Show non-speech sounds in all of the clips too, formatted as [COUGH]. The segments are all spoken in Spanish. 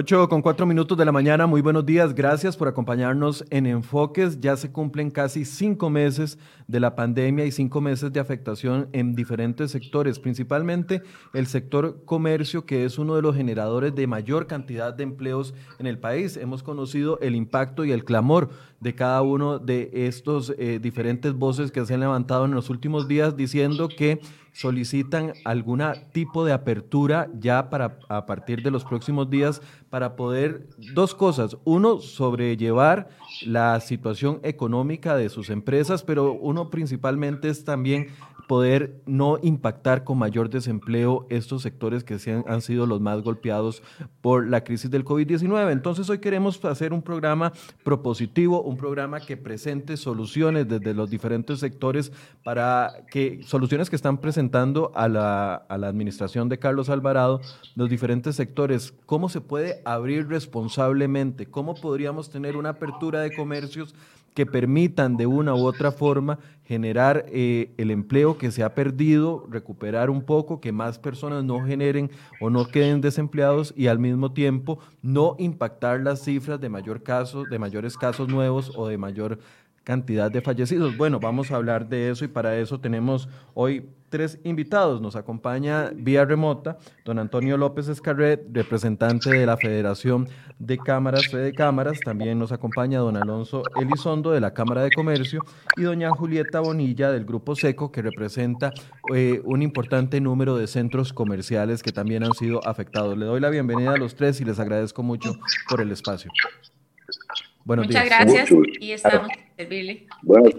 8 con 4 minutos de la mañana, muy buenos días, gracias por acompañarnos en Enfoques. Ya se cumplen casi cinco meses de la pandemia y cinco meses de afectación en diferentes sectores, principalmente el sector comercio, que es uno de los generadores de mayor cantidad de empleos en el país. Hemos conocido el impacto y el clamor de cada uno de estos eh, diferentes voces que se han levantado en los últimos días diciendo que solicitan algún tipo de apertura ya para a partir de los próximos días para poder dos cosas, uno sobrellevar la situación económica de sus empresas, pero uno principalmente es también poder no impactar con mayor desempleo estos sectores que han, han sido los más golpeados por la crisis del COVID-19. Entonces hoy queremos hacer un programa propositivo, un programa que presente soluciones desde los diferentes sectores para que soluciones que están presentando a la, a la administración de Carlos Alvarado, los diferentes sectores, cómo se puede abrir responsablemente, cómo podríamos tener una apertura de comercios que permitan de una u otra forma generar eh, el empleo que se ha perdido, recuperar un poco, que más personas no generen o no queden desempleados y al mismo tiempo no impactar las cifras de mayor caso, de mayores casos nuevos o de mayor cantidad de fallecidos. Bueno, vamos a hablar de eso y para eso tenemos hoy tres invitados. Nos acompaña vía remota don Antonio López Escarret, representante de la Federación de Cámaras, Fede Cámaras. También nos acompaña don Alonso Elizondo de la Cámara de Comercio y doña Julieta Bonilla del Grupo Seco, que representa eh, un importante número de centros comerciales que también han sido afectados. Le doy la bienvenida a los tres y les agradezco mucho por el espacio. Buenos Muchas gracias y estamos servirle. Bueno,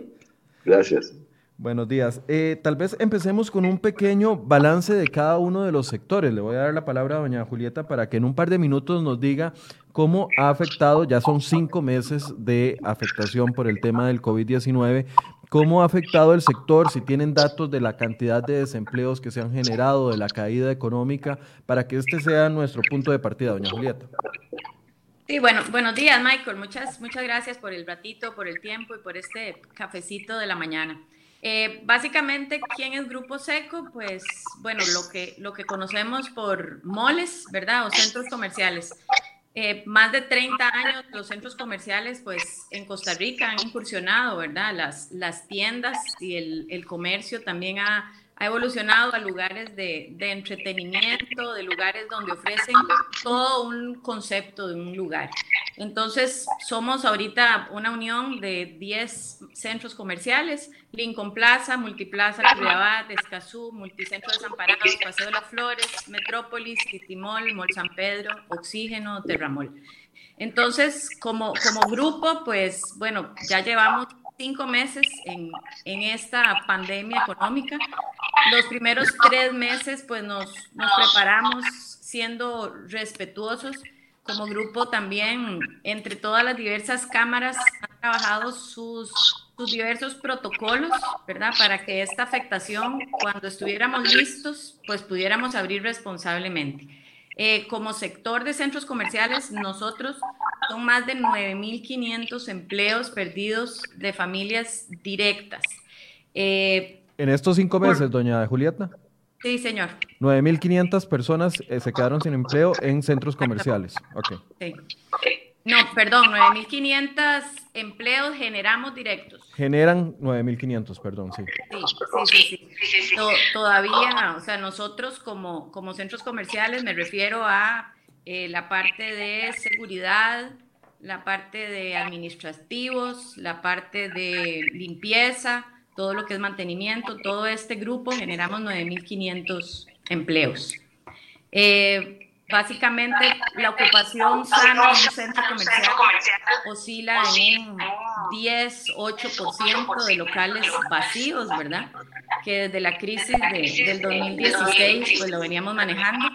gracias. Buenos días. Eh, tal vez empecemos con un pequeño balance de cada uno de los sectores. Le voy a dar la palabra a doña Julieta para que en un par de minutos nos diga cómo ha afectado, ya son cinco meses de afectación por el tema del COVID-19, cómo ha afectado el sector, si tienen datos de la cantidad de desempleos que se han generado, de la caída económica, para que este sea nuestro punto de partida, doña Julieta. Sí, bueno, buenos días, Michael. Muchas, muchas gracias por el ratito, por el tiempo y por este cafecito de la mañana. Eh, básicamente, ¿quién es Grupo Seco? Pues, bueno, lo que, lo que conocemos por moles, ¿verdad? O centros comerciales. Eh, más de 30 años los centros comerciales, pues en Costa Rica han incursionado, ¿verdad? Las, las tiendas y el, el comercio también ha, ha evolucionado a lugares de, entretenimiento, de lugares donde ofrecen todo un concepto de un lugar. Entonces, somos ahorita una unión de 10 centros comerciales, Lincoln Plaza, Multiplaza, Cuiabá, Escazú, Multicentro Desamparados, Paseo de las Flores, Metrópolis, Citimol, Mol San Pedro, Oxígeno, Terramol. Entonces, como grupo, pues bueno, ya llevamos cinco meses en, en, esta pandemia económica. Los primeros tres meses, pues nos, nos preparamos siendo respetuosos. Como grupo también, entre todas las diversas cámaras, han trabajado sus, sus diversos protocolos, ¿verdad? Para que esta afectación, cuando estuviéramos listos, pues pudiéramos abrir responsablemente. Eh, como sector de centros comerciales, nosotros son más de 9.500 empleos perdidos de familias directas. Eh, en estos cinco meses, doña Julieta. Sí, señor. 9.500 personas eh, se quedaron sin empleo en centros comerciales. Okay. Sí. No, perdón, 9.500 empleos generamos directos. Generan 9.500, perdón, sí. Sí, sí, sí. todavía, o sea, nosotros como, como centros comerciales, me refiero a eh, la parte de seguridad, la parte de administrativos, la parte de limpieza, todo lo que es mantenimiento, todo este grupo generamos 9.500 empleos. Eh, básicamente, la ocupación sana en un centro comercial oscila en un 10, 8% de locales vacíos, ¿verdad? Que desde la crisis del 2016 pues lo veníamos manejando.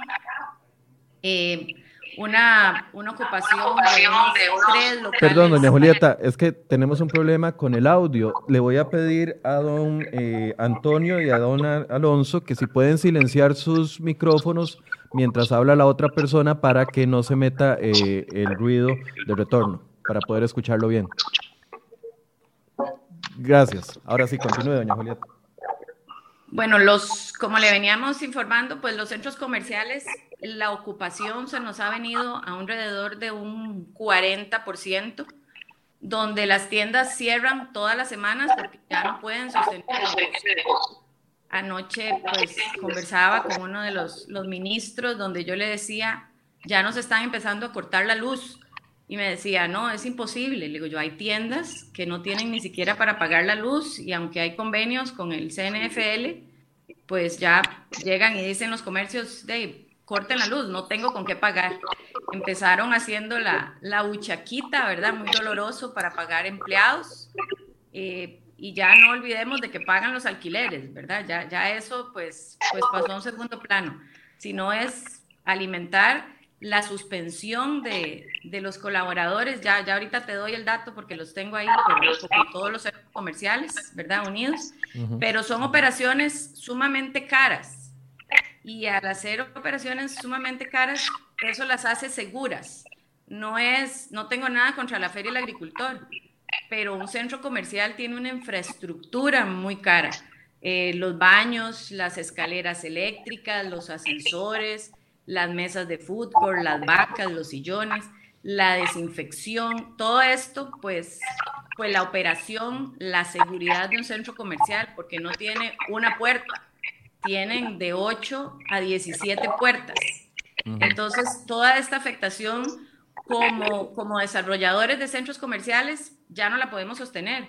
Eh, una, una ocupación de unos tres locales. Perdón, doña Julieta, es que tenemos un problema con el audio. Le voy a pedir a don eh, Antonio y a don Alonso que si pueden silenciar sus micrófonos mientras habla la otra persona para que no se meta eh, el ruido de retorno, para poder escucharlo bien. Gracias. Ahora sí, continúe, doña Julieta. Bueno, los, como le veníamos informando, pues los centros comerciales, la ocupación se nos ha venido a alrededor de un 40%, donde las tiendas cierran todas las semanas porque ya no pueden sostener. Anoche, pues, conversaba con uno de los, los ministros donde yo le decía, ya nos están empezando a cortar la luz y me decía, no, es imposible. Le digo yo, hay tiendas que no tienen ni siquiera para pagar la luz y aunque hay convenios con el CNFL, pues ya llegan y dicen los comercios, de corten la luz, no tengo con qué pagar. Empezaron haciendo la, la huchaquita, ¿verdad? Muy doloroso para pagar empleados. Eh, y ya no olvidemos de que pagan los alquileres, ¿verdad? Ya, ya eso pues, pues pasó a un segundo plano. Si no es alimentar la suspensión de, de, los colaboradores, ya, ya ahorita te doy el dato porque los tengo ahí, por, todos los comerciales, ¿verdad? Unidos, pero son operaciones sumamente caras y al hacer operaciones sumamente caras, eso las hace seguras. No es, no tengo nada contra la feria y el agricultor, pero un centro comercial tiene una infraestructura muy cara. Eh, los baños, las escaleras eléctricas, los ascensores, las mesas de fútbol, las vacas, los sillones, la desinfección, todo esto, pues, pues la operación, la seguridad de un centro comercial, porque no tiene una puerta, tienen de 8 a 17 puertas. Entonces, toda esta afectación como, como desarrolladores de centros comerciales ya no la podemos sostener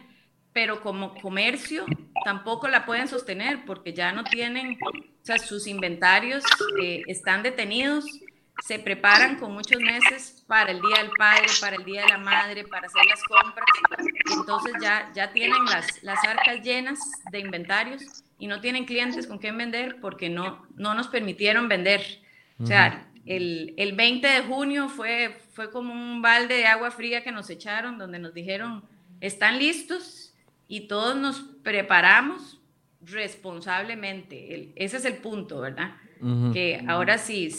pero como comercio tampoco la pueden sostener porque ya no tienen, o sea, sus inventarios eh, están detenidos, se preparan con muchos meses para el Día del Padre, para el Día de la Madre, para hacer las compras, entonces ya, ya tienen las, las arcas llenas de inventarios y no tienen clientes con quién vender porque no, no nos permitieron vender. O sea, el, el 20 de junio fue, fue como un balde de agua fría que nos echaron donde nos dijeron, ¿están listos? Y todos nos preparamos responsablemente. ese es el punto, ¿verdad? Que ahora sí,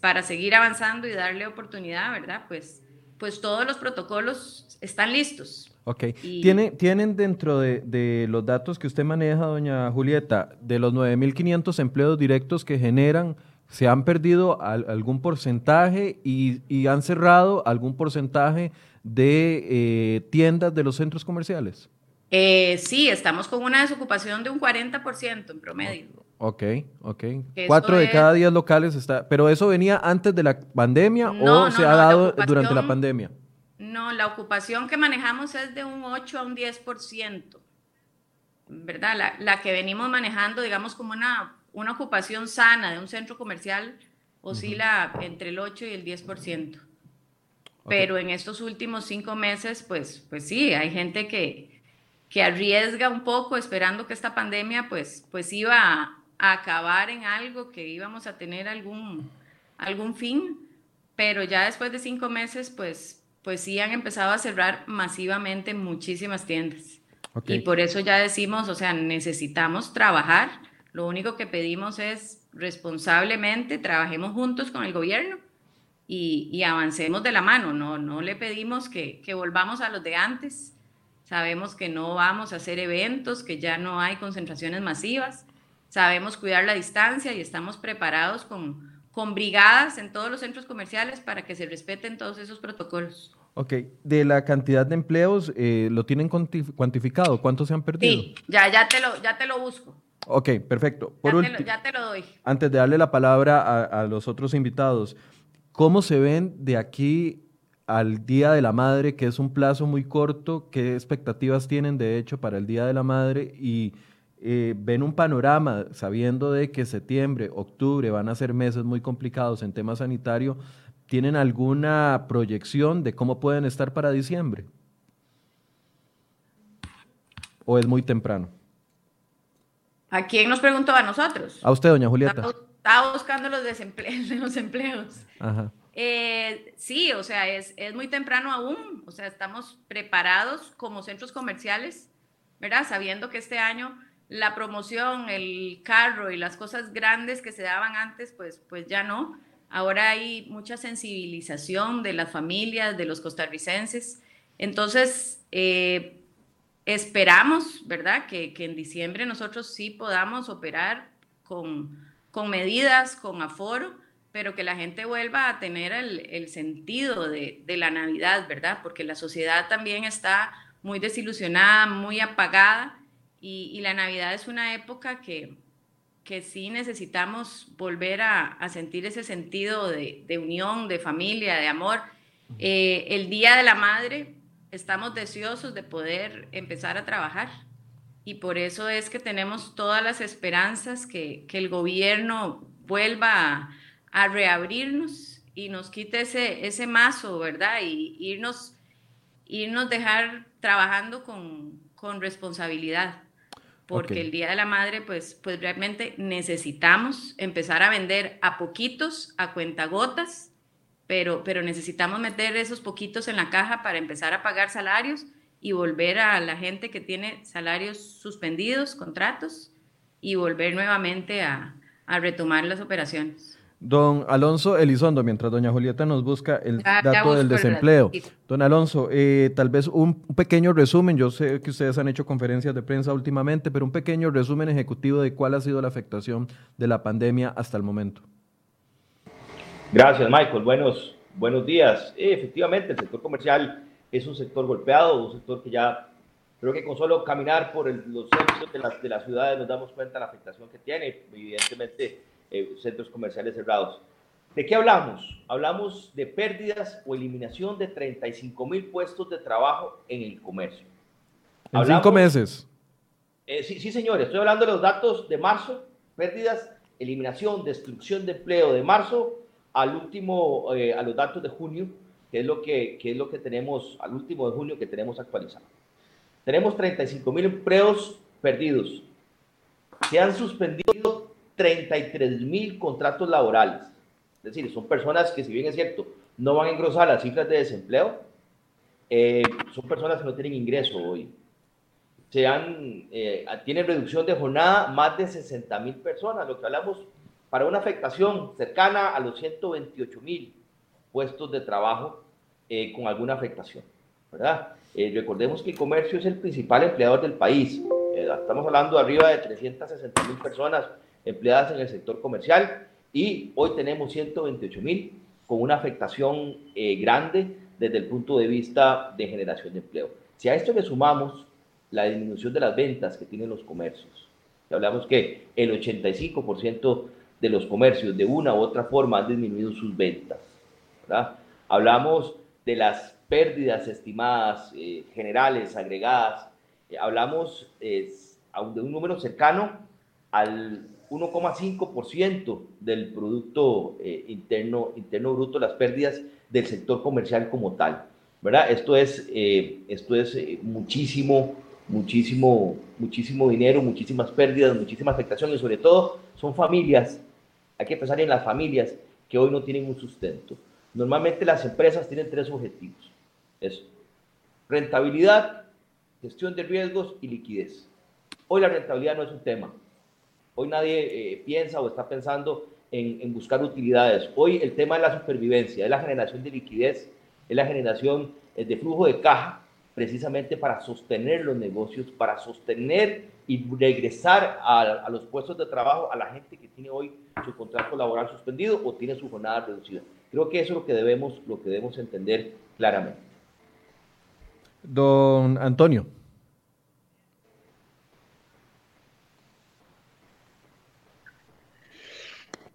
para seguir avanzando y darle oportunidad, ¿verdad? Pues, pues todos los protocolos están listos. Ok. ¿Tiene, ¿Tienen dentro de, los datos que usted maneja, doña Julieta, de los 9.500 empleos directos que generan, se han perdido algún porcentaje y, han cerrado algún porcentaje de eh, tiendas de los centros comerciales? Eh, sí, estamos con una desocupación de un 40% en promedio. Ok, ok. Cuatro de cada diez locales está. ¿Pero eso venía antes de la pandemia o se ha dado durante la pandemia? No, la ocupación que manejamos es de un 8 a un 10%, ¿verdad? La, la que venimos manejando, digamos, como una, una ocupación sana de un centro comercial oscila entre el 8 y el 10%. Pero en estos últimos cinco meses, pues, pues sí, hay gente que, que arriesga un poco esperando que esta pandemia pues, pues iba a, acabar en algo, que íbamos a tener algún, algún fin, pero ya después de cinco meses pues, pues sí han empezado a cerrar masivamente muchísimas tiendas. Y por eso ya decimos, o sea, necesitamos trabajar. Lo único que pedimos es responsablemente, trabajemos juntos con el gobierno y, y avancemos de la mano. No, no le pedimos que, que volvamos a los de antes sabemos que no vamos a hacer eventos, que ya no hay concentraciones masivas, sabemos cuidar la distancia y estamos preparados con, con brigadas en todos los centros comerciales para que se respeten todos esos protocolos. Ok, de la cantidad de empleos, eh, ¿lo tienen cuantificado? ¿Cuántos se han perdido? Sí, ya, ya, te, lo, ya te lo busco. Ok, perfecto. Por ya, te lo, ya, te lo, doy. Antes de darle la palabra a, a los otros invitados, ¿cómo se ven de aquí al Día de la Madre, que es un plazo muy corto, ¿qué expectativas tienen de hecho para el Día de la Madre? Y eh, ven un panorama sabiendo de que septiembre, octubre van a ser meses muy complicados en tema sanitario, ¿tienen alguna proyección de cómo pueden estar para diciembre? ¿O es muy temprano? ¿A quién nos preguntó? ¿A nosotros? A usted, doña Julieta. Estaba buscando los, desempleos, [LAUGHS] los empleos. Ajá. Eh, sí, o sea, es, es, muy temprano aún, o sea, estamos preparados como centros comerciales, ¿verdad? Sabiendo que este año la promoción, el carro y las cosas grandes que se daban antes, pues, pues ya no. Ahora hay mucha sensibilización de las familias, de los costarricenses. Entonces, eh, esperamos, ¿verdad? Que, en diciembre nosotros sí podamos operar con, con medidas, con aforo, pero que la gente vuelva a tener el, sentido de, la Navidad, ¿verdad? Porque la sociedad también está muy desilusionada, muy apagada, y, la Navidad es una época que, que sí necesitamos volver a, sentir ese sentido de, unión, de familia, de amor. Eh, el Día de la Madre, estamos deseosos de poder empezar a trabajar. Y por eso es que tenemos todas las esperanzas que, que el gobierno vuelva a, a reabrirnos y nos quite ese, ese mazo, ¿verdad? Y irnos, irnos dejar trabajando con, con responsabilidad. Porque el Día de la Madre, pues, pues realmente necesitamos empezar a vender a poquitos, a cuentagotas, pero, pero necesitamos meter esos poquitos en la caja para empezar a pagar salarios y volver a la gente que tiene salarios suspendidos, contratos, y volver nuevamente a, a retomar las operaciones. Don Alonso Elizondo, mientras doña Julieta nos busca el dato del desempleo. Don Alonso, eh, tal vez un pequeño resumen, yo sé que ustedes han hecho conferencias de prensa últimamente, pero un pequeño resumen ejecutivo de cuál ha sido la afectación de la pandemia hasta el momento. Gracias, Michael. Buenos, buenos días. efectivamente, el sector comercial es un sector golpeado, un sector que ya creo que con solo caminar por los centros de las, de las ciudades nos damos cuenta de la afectación que tiene. Evidentemente, eh, centros comerciales cerrados. ¿De qué hablamos? Hablamos de pérdidas o eliminación de 35 mil puestos de trabajo en el comercio. En cinco meses. Eh, sí, sí, señores, estoy hablando de los datos de marzo, pérdidas, eliminación, destrucción de empleo de marzo al último, eh, a los datos de junio, que es, lo que, que es lo que tenemos, al último de junio que tenemos actualizado. Tenemos 35 mil empleos perdidos. Se han suspendido 33 mil contratos laborales. Es decir, son personas que, si bien es cierto, no van a engrosar las cifras de desempleo, eh, son personas que no tienen ingreso hoy. Se han, eh, tienen reducción de jornada más de 60 mil personas, lo que hablamos para una afectación cercana a los 128 mil puestos de trabajo eh, con alguna afectación. ¿verdad? recordemos que el comercio es el principal empleador del país. estamos hablando arriba de 360 mil personas empleadas en el sector comercial y hoy tenemos 128 mil con una afectación eh, grande desde el punto de vista de generación de empleo. Si a esto le sumamos la disminución de las ventas que tienen los comercios, hablamos que el 85% de los comercios de una u otra forma han disminuido sus ventas, Hablamos de las pérdidas estimadas eh, generales, agregadas, eh, hablamos de un número cercano al 1,5% del Producto eh, interno, interno Bruto, las pérdidas del sector comercial como tal. ¿verdad? Esto es, eh, esto es eh, muchísimo, muchísimo, muchísimo dinero, muchísimas pérdidas, muchísima afectación y sobre todo son familias, hay que pensar en las familias que hoy no tienen un sustento. Normalmente las empresas tienen tres objetivos. Es rentabilidad, gestión de riesgos y liquidez. Hoy la rentabilidad no es un tema. Hoy nadie eh, piensa o está pensando en, buscar utilidades. Hoy el tema es la supervivencia, es la generación de liquidez, es la generación eh, de flujo de caja, precisamente para sostener los negocios, para sostener y regresar a, los puestos de trabajo a la gente que tiene hoy su contrato laboral suspendido o tiene su jornada reducida. Creo que eso es lo que debemos, lo que debemos entender claramente. Don Antonio.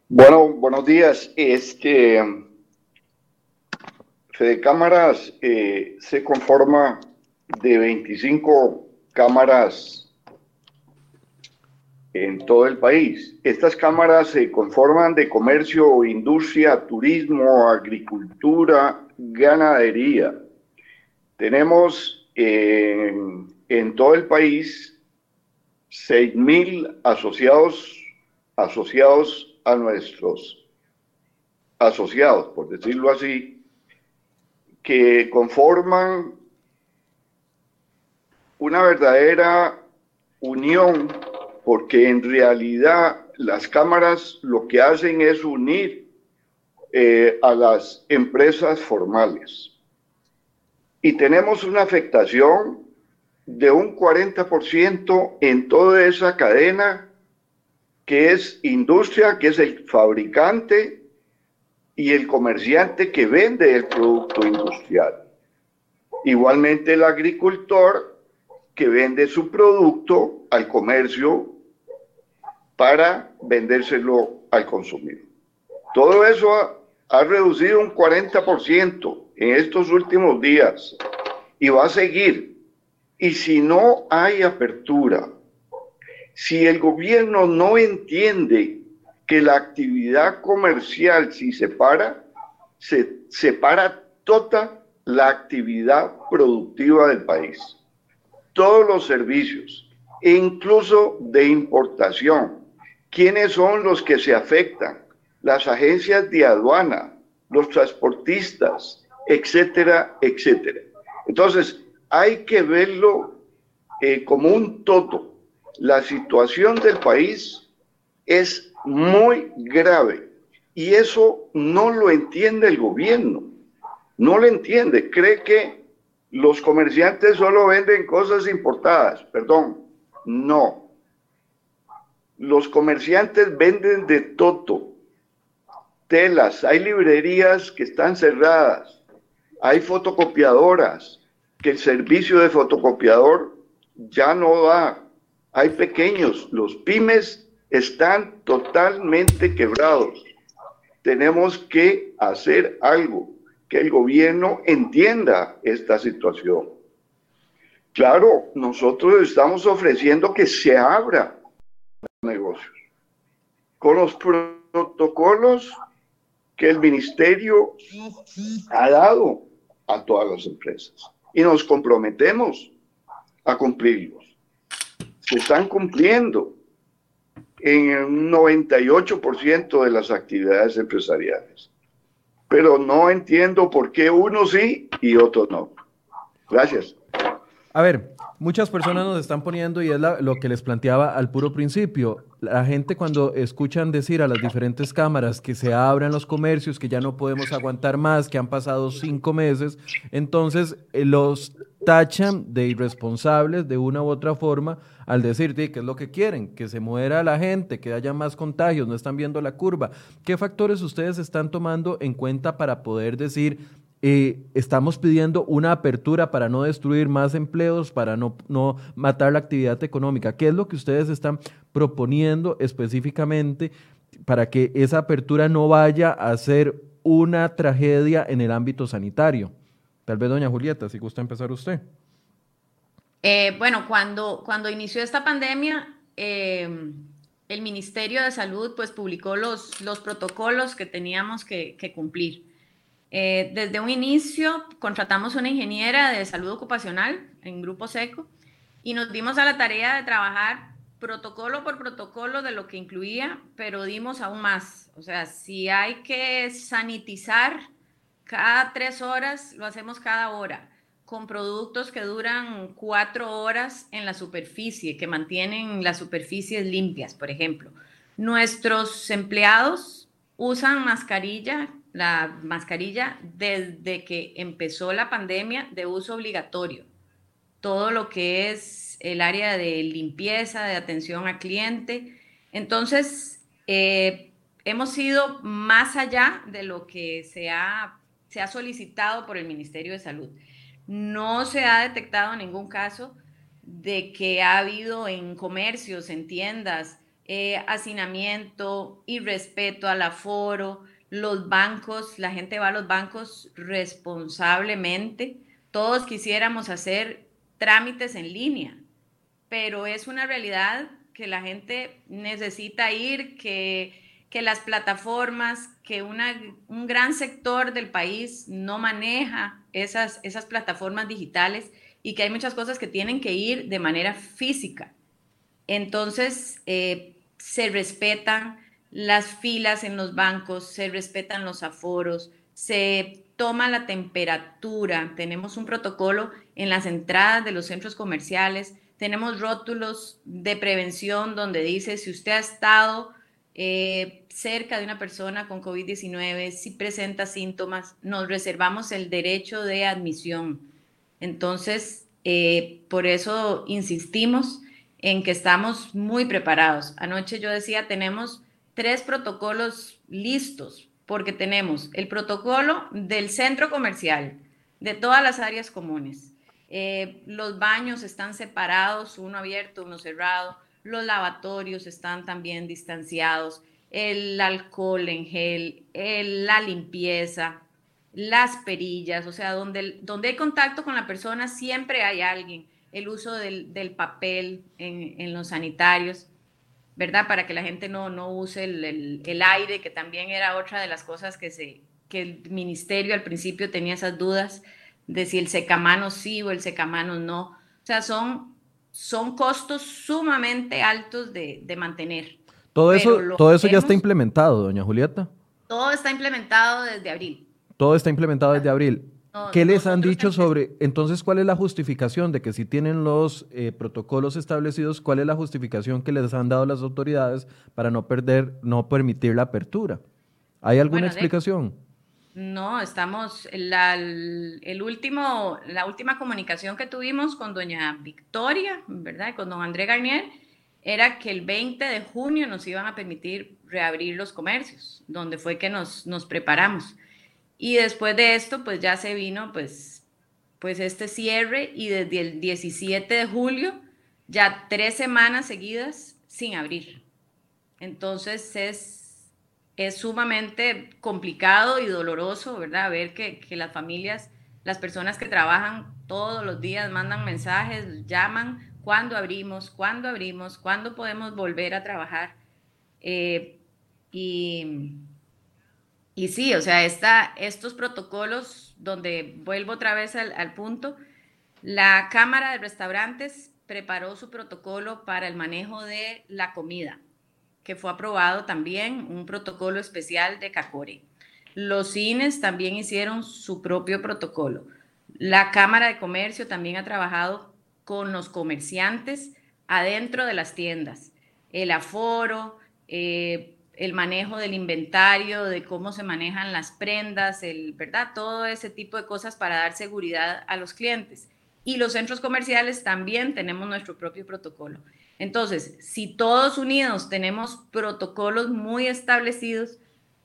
Bueno, buenos días. Este, Fede Cámaras eh, se conforma de 25 cámaras en todo el país. Estas cámaras se conforman de comercio, industria, turismo, agricultura, ganadería. Tenemos en, todo el país 6.000 asociados, asociados a nuestros asociados, por decirlo así, que conforman una verdadera unión, porque en realidad las cámaras lo que hacen es unir eh, a las empresas formales. Y tenemos una afectación de un 40% en toda esa cadena que es industria, que es el fabricante y el comerciante que vende el producto industrial. Igualmente el agricultor que vende su producto al comercio para vendérselo al consumidor. Todo eso ha, ha reducido un 40% en estos últimos días y va a seguir. Y si no hay apertura, si el gobierno no entiende que la actividad comercial, si se para, se separa toda la actividad productiva del país. Todos los servicios, incluso de importación. ¿Quiénes son los que se afectan? Las agencias de aduana, los transportistas, etcétera, etcétera. Entonces, hay que verlo eh, como un todo. La situación del país es muy grave y eso no lo entiende el gobierno. No lo entiende. Cree que los comerciantes solo venden cosas importadas. Perdón, no. Los comerciantes venden de todo. Telas, hay librerías que están cerradas, hay fotocopiadoras, que el servicio de fotocopiador ya no da. Hay pequeños, los pymes están totalmente quebrados. Tenemos que hacer algo, que el gobierno entienda esta situación. Claro, nosotros estamos ofreciendo que se abra negocios con los protocolos que el ministerio ha dado a todas las empresas y nos comprometemos a cumplirlos. Se están cumpliendo en el 98% de las actividades empresariales. Pero no entiendo por qué uno sí y otro no. Gracias. A ver, muchas personas nos están poniendo, y es lo que les planteaba al puro principio, la gente cuando escuchan decir a las diferentes cámaras que se abran los comercios, que ya no podemos aguantar más, que han pasado cinco meses, entonces eh, los tachan de irresponsables de una u otra forma al decir que es lo que quieren, que se muera la gente, que haya más contagios, no están viendo la curva. ¿Qué factores ustedes están tomando en cuenta para poder decir eh, estamos pidiendo una apertura para no destruir más empleos, para no, no matar la actividad económica. ¿Qué es lo que ustedes están proponiendo específicamente para que esa apertura no vaya a ser una tragedia en el ámbito sanitario? Tal vez, doña Julieta, si gusta empezar usted. Eh, bueno, cuando, cuando inició esta pandemia, eh, el Ministerio de Salud pues publicó los, los protocolos que teníamos que, que cumplir. Eh, desde un inicio contratamos una ingeniera de salud ocupacional en Grupo Seco y nos dimos a la tarea de trabajar protocolo por protocolo de lo que incluía, pero dimos aún más. O sea, si hay que sanitizar cada tres horas, lo hacemos cada hora, con productos que duran cuatro horas en la superficie, que mantienen las superficies limpias, por ejemplo. Nuestros empleados usan mascarilla la mascarilla desde que empezó la pandemia de uso obligatorio. Todo lo que es el área de limpieza, de atención al cliente. Entonces, eh, hemos ido más allá de lo que se ha, se ha solicitado por el Ministerio de Salud. No se ha detectado ningún caso de que ha habido en comercios, en tiendas, eh, hacinamiento, irrespeto al aforo, los bancos, la gente va a los bancos responsablemente. Todos quisiéramos hacer trámites en línea, pero es una realidad que la gente necesita ir, que, que las plataformas, que una, un gran sector del país no maneja esas, esas plataformas digitales y que hay muchas cosas que tienen que ir de manera física. Entonces, eh, se respetan las filas en los bancos, se respetan los aforos, se toma la temperatura, tenemos un protocolo en las entradas de los centros comerciales, tenemos rótulos de prevención donde dice si usted ha estado eh, cerca de una persona con COVID-19, si presenta síntomas, nos reservamos el derecho de admisión. Entonces, Eh, por eso insistimos en que estamos muy preparados. Anoche yo decía, tenemos tres protocolos listos, porque tenemos el protocolo del centro comercial, de todas las áreas comunes. Eh, los baños están separados, uno abierto, uno cerrado. Los lavatorios están también distanciados. El alcohol en gel, la limpieza, las perillas, o sea, donde, donde hay contacto con la persona siempre hay alguien. El uso del, papel en, los sanitarios, ¿verdad? Para que la gente no, no use el, el aire, que también era otra de las cosas que se, que el ministerio al principio tenía esas dudas de si el secamano sí o el secamano no. O sea, son, son costos sumamente altos de, mantener. Todo eso, todo eso ya está implementado, doña Julieta. Todo está implementado desde abril. Todo está implementado desde abril. ¿Qué les han dicho sobre, entonces, cuál es la justificación de que si tienen los eh, protocolos establecidos, cuál es la justificación que les han dado las autoridades para no perder, no permitir la apertura? ¿Hay alguna explicación? No, estamos, la, el último, la última comunicación que tuvimos con doña Victoria, ¿verdad? Con don André Garnier, era que el 20 de junio nos iban a permitir reabrir los comercios, donde fue que nos, nos preparamos. Y después de esto, pues ya se vino, pues, pues este cierre y desde el 17 de julio, ya tres semanas seguidas sin abrir. Entonces es es sumamente complicado y doloroso, ¿verdad? Ver que, las familias, las personas que trabajan todos los días mandan mensajes, llaman, ¿cuándo abrimos? ¿Cuándo abrimos? ¿Cuándo podemos volver a trabajar? Eh, y, y sí, o sea, estos protocolos, donde vuelvo otra vez al, al punto, la Cámara de Restaurantes preparó su protocolo para el manejo de la comida que fue aprobado también un protocolo especial de CACORE. Los cines también hicieron su propio protocolo. La Cámara de Comercio también ha trabajado con los comerciantes adentro de las tiendas. El aforo, eh, el manejo del inventario, de cómo se manejan las prendas, el, ¿verdad? Todo ese tipo de cosas para dar seguridad a los clientes. Y los centros comerciales también tenemos nuestro propio protocolo. Entonces, si todos unidos tenemos protocolos muy establecidos,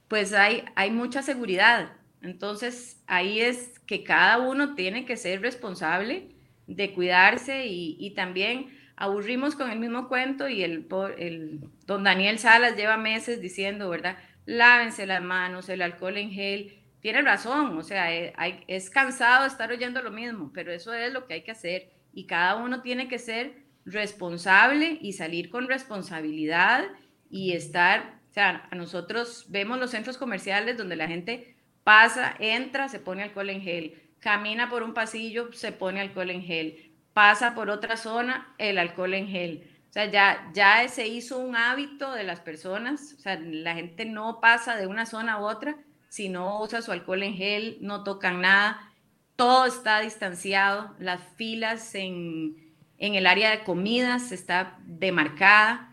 pues hay, hay mucha seguridad. Entonces, ahí es que cada uno tiene que ser responsable de cuidarse y, también aburrimos con el mismo cuento y el, el don Daniel Salas lleva meses diciendo, ¿verdad? Lávense las manos, el alcohol en gel. Tiene razón, o sea, eh, es cansado estar oyendo lo mismo, pero eso es lo que hay que hacer y cada uno tiene que ser responsable y salir con responsabilidad y estar, o sea, a nosotros vemos los centros comerciales donde la gente pasa, entra, se pone alcohol en gel, camina por un pasillo, se pone alcohol en gel, pasa por otra zona, el alcohol en gel. O sea, ya, ya se hizo un hábito de las personas, o sea, la gente no pasa de una zona a otra si no usa su alcohol en gel, no tocan nada, todo está distanciado, las filas en, en el área de comidas está demarcada.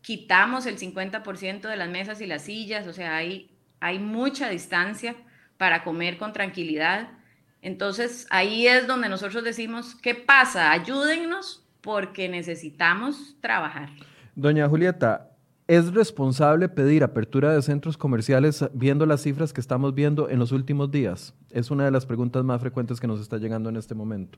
Quitamos el 50% de las mesas y las sillas, o sea, hay, hay mucha distancia para comer con tranquilidad. Entonces, ahí es donde nosotros decimos, ¿qué pasa? Ayúdennos porque necesitamos trabajar. Doña Julieta, ¿es responsable pedir apertura de centros comerciales viendo las cifras que estamos viendo en los últimos días? Es una de las preguntas más frecuentes que nos está llegando en este momento.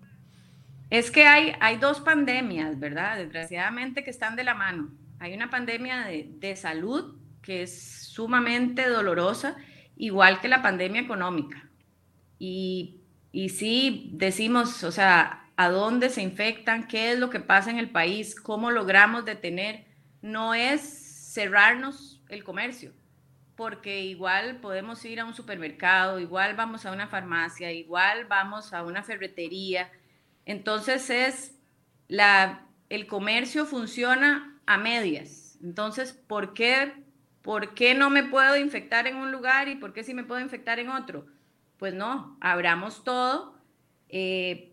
Es que hay, hay dos pandemias, ¿verdad? Desgraciadamente que están de la mano. Hay una pandemia de, salud que es sumamente dolorosa, igual que la pandemia económica. Y, y sí decimos, o sea, a dónde se infectan, qué es lo que pasa en el país, cómo logramos detener. No es cerrarnos el comercio, porque igual podemos ir a un supermercado, igual vamos a una farmacia, igual vamos a una ferretería entonces es la, el comercio funciona a medias. Entonces, ¿por qué, ¿por qué no me puedo infectar en un lugar y por qué sí me puedo infectar en otro? Pues no, abramos todo eh,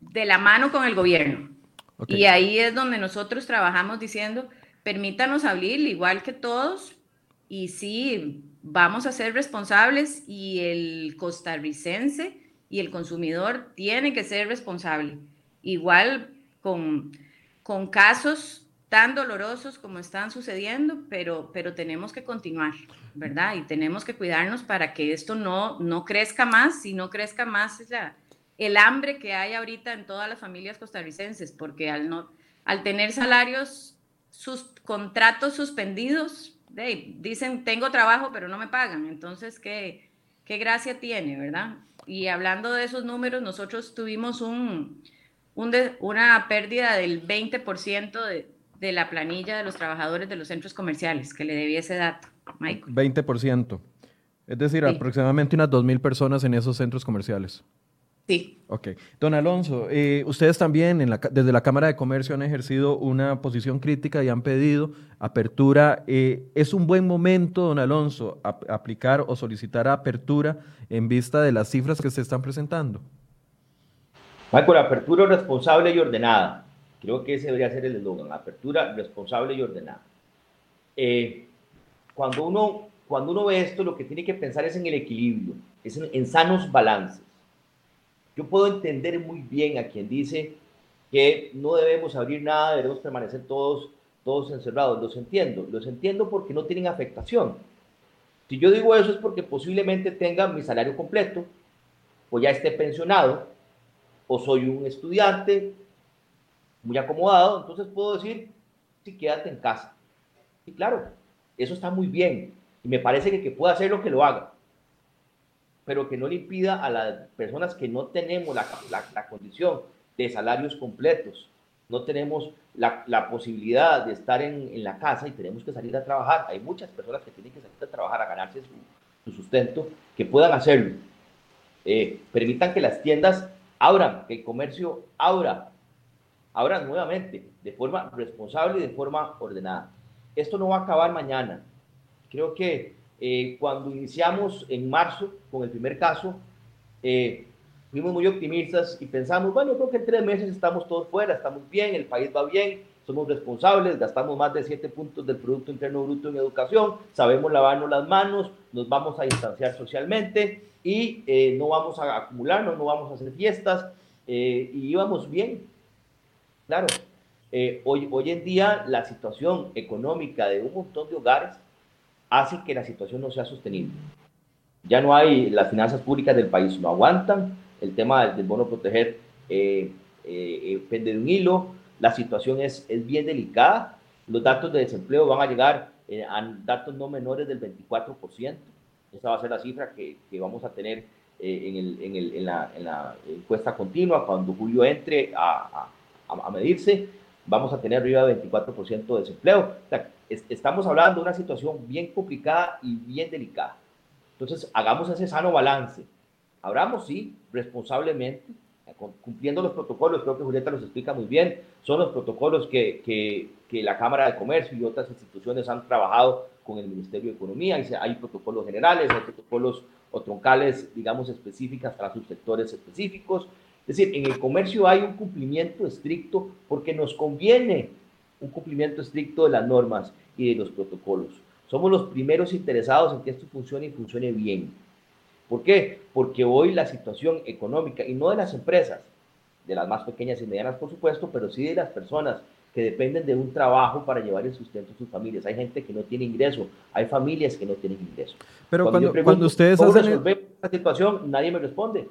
de la mano con el gobierno. Y ahí es donde nosotros trabajamos diciendo, permítanos abrir igual que todos y sí, vamos a ser responsables y el costarricense y el consumidor tiene que ser responsable. igual con, con casos tan dolorosos como están sucediendo, pero, pero tenemos que continuar, ¿verdad? Y tenemos que cuidarnos para que esto no, no crezca más y no crezca más el hambre que hay ahorita en todas las familias costarricenses, porque al, no, al tener salarios, sus contratos suspendidos, dicen, tengo trabajo, pero no me pagan. Entonces, ¿qué, qué gracia tiene, verdad? Y hablando de esos números, nosotros tuvimos un, un una pérdida del 20% de de la planilla de los trabajadores de los centros comerciales, que le debía ese dato, Michael. 20%. Es decir, aproximadamente unas 2.000 personas en esos centros comerciales. Sí. Ok. Don Alonso, eh, ustedes también en la, desde la Cámara de Comercio han ejercido una posición crítica y han pedido apertura. Eh, ¿Es un buen momento, don Alonso, aplicar o solicitar apertura en vista de las cifras que se están presentando? Michael, apertura responsable y ordenada. Creo que ese debería ser el eslogan, apertura responsable y ordenada. Eh, cuando, uno, cuando uno ve esto, lo que tiene que pensar es en el equilibrio, es en, sanos balances. Yo puedo entender muy bien a quien dice que no debemos abrir nada, debemos permanecer todos, todos encerrados. Los entiendo, los entiendo porque no tienen afectación. Si yo digo eso es porque posiblemente tenga mi salario completo, o ya esté pensionado, o soy un estudiante, muy acomodado, entonces puedo decir, sí, quédate en casa. Y claro, eso está muy bien. Y me parece que que pueda hacer lo que lo haga. Pero que no le impida a las personas que no tenemos la, la, condición de salarios completos, no tenemos la, la posibilidad de estar en, en, la casa y tenemos que salir a trabajar. Hay muchas personas que tienen que salir a trabajar a ganarse su, su sustento, que puedan hacerlo. Eh, permitan que las tiendas abran, que el comercio abra, Ahora, nuevamente, de forma responsable y de forma ordenada. Esto no va a acabar mañana. Creo que eh, cuando iniciamos en marzo con el primer caso, eh, fuimos muy optimistas y pensamos, bueno, creo que en tres meses estamos todos fuera, estamos bien, el país va bien, somos responsables, gastamos más de siete puntos del Producto Interno Bruto en educación, sabemos lavarnos las manos, nos vamos a distanciar socialmente y eh, no vamos a acumularnos, no vamos a hacer fiestas y íbamos bien. Claro, eh, hoy, hoy en día la situación económica de un montón de hogares hace que la situación no sea sostenible. Ya no hay, las finanzas públicas del país no aguantan, el tema del, bono proteger eh, eh, pende de un hilo, la situación es, es bien delicada, los datos de desempleo van a llegar a datos no menores del 24%, esa va a ser la cifra que, que vamos a tener en, el, en, el, en, la, en, la, encuesta continua cuando Julio entre a a, medirse, vamos a tener arriba de 24% de desempleo. Estamos hablando de una situación bien complicada y bien delicada. Entonces, hagamos ese sano balance. Abramos, sí, responsablemente, cumpliendo los protocolos, creo que Julieta los explica muy bien, son los protocolos que, que, que, la Cámara de Comercio y otras instituciones han trabajado con el Ministerio de Economía, hay, hay protocolos generales, hay protocolos o troncales, digamos, específicas para sus sectores específicos, es decir, en el comercio hay un cumplimiento estricto porque nos conviene un cumplimiento estricto de las normas y de los protocolos. Somos los primeros interesados en que esto funcione y funcione bien. ¿Por qué? Porque hoy la situación económica, y no de las empresas, de las más pequeñas y medianas, por supuesto, pero sí de las personas que dependen de un trabajo para llevar el sustento a sus familias. Hay gente que no tiene ingreso, hay familias que no tienen ingreso. Pero cuando, cuando, ustedes hacen... resolver esta situación, nadie me responde.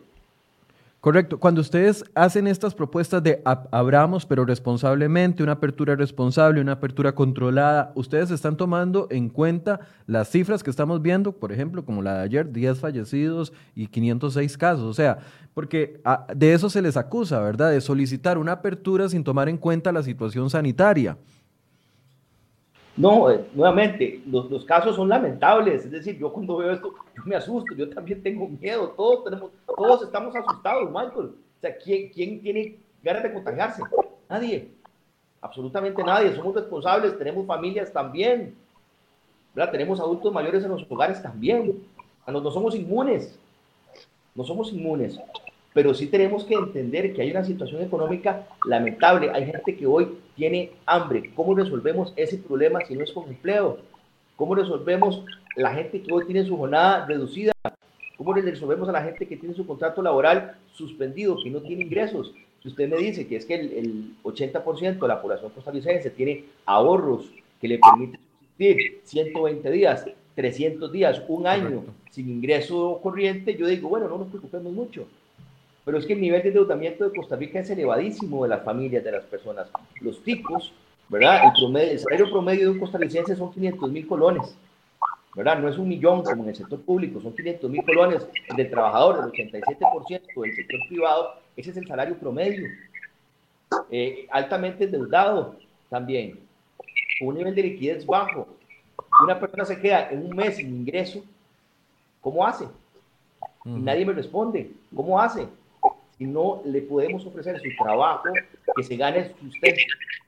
Correcto. Cuando ustedes hacen estas propuestas de abramos, pero responsablemente, una apertura responsable, una apertura controlada, ustedes están tomando en cuenta las cifras que estamos viendo, por ejemplo, como la de ayer, 10 fallecidos y 506 casos. O sea, porque de eso se les acusa, ¿verdad? De solicitar una apertura sin tomar en cuenta la situación sanitaria. No, eh, nuevamente, los, los, casos son lamentables. Es decir, yo cuando veo esto, yo me asusto, yo también tengo miedo. Todos, tenemos, todos estamos asustados, Michael. O sea, ¿quién, quién tiene ganas de contagiarse? Nadie. Absolutamente nadie. Somos responsables, tenemos familias también. ¿verdad? Tenemos adultos mayores en los hogares también. No, no somos inmunes. No somos inmunes pero sí tenemos que entender que hay una situación económica lamentable. Hay gente que hoy tiene hambre. ¿Cómo resolvemos ese problema si no es con empleo? ¿Cómo resolvemos la gente que hoy tiene su jornada reducida? ¿Cómo resolvemos a la gente que tiene su contrato laboral suspendido, que no tiene ingresos? Si usted me dice que es que el, 80% de la población costarricense tiene ahorros que le permiten subsistir 120 días, 300 días, un año sin ingreso corriente, yo digo, bueno, no nos preocupemos mucho. Pero es que el nivel de endeudamiento de Costa Rica es elevadísimo de las familias, de las personas. Los tipos, ¿verdad? El, promedio, el salario promedio de un costarricense son 500 mil colones. ¿verdad? No es un millón como en el sector público, son 500 mil colones del trabajador, el 87% del sector privado, ese es el salario promedio. Eh, altamente endeudado también, con un nivel de liquidez bajo. Una persona se queda en un mes sin ingreso, ¿cómo hace? Y nadie me responde, ¿cómo hace? Si no le podemos ofrecer su trabajo, que se gane sustento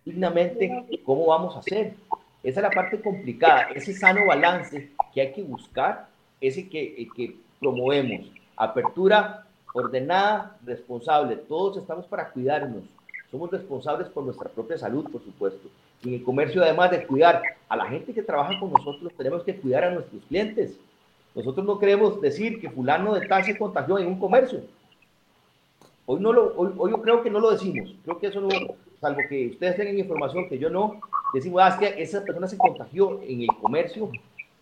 dignamente, ¿cómo vamos a hacer? Esa es la parte complicada, ese sano balance que hay que buscar, ese que, que promovemos. Apertura ordenada, responsable. Todos estamos para cuidarnos. Somos responsables por nuestra propia salud, por supuesto. Y en el comercio, además de cuidar a la gente que trabaja con nosotros, tenemos que cuidar a nuestros clientes. Nosotros no queremos decir que fulano de tal se contagió en un comercio. Hoy, no lo, hoy, yo creo que no lo decimos. Creo que eso no, salvo que ustedes tengan información que yo no, decimos, ah, que esa persona se contagió en el comercio.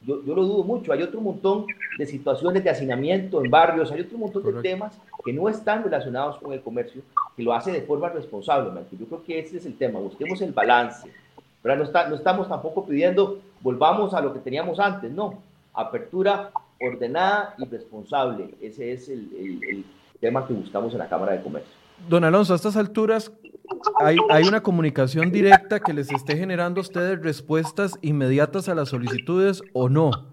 Yo, yo, lo dudo mucho. Hay otro montón de situaciones de hacinamiento en barrios, hay otro montón de temas que no están relacionados con el comercio, que lo hace de forma responsable. Yo creo que ese es el tema. Busquemos el balance. Pero no, está, no estamos tampoco pidiendo volvamos a lo que teníamos antes, no. Apertura ordenada y responsable. Ese es el, el tema que buscamos en la Cámara de Comercio. Don Alonso, a estas alturas, ¿hay, ¿hay, una comunicación directa que les esté generando a ustedes respuestas inmediatas a las solicitudes o no?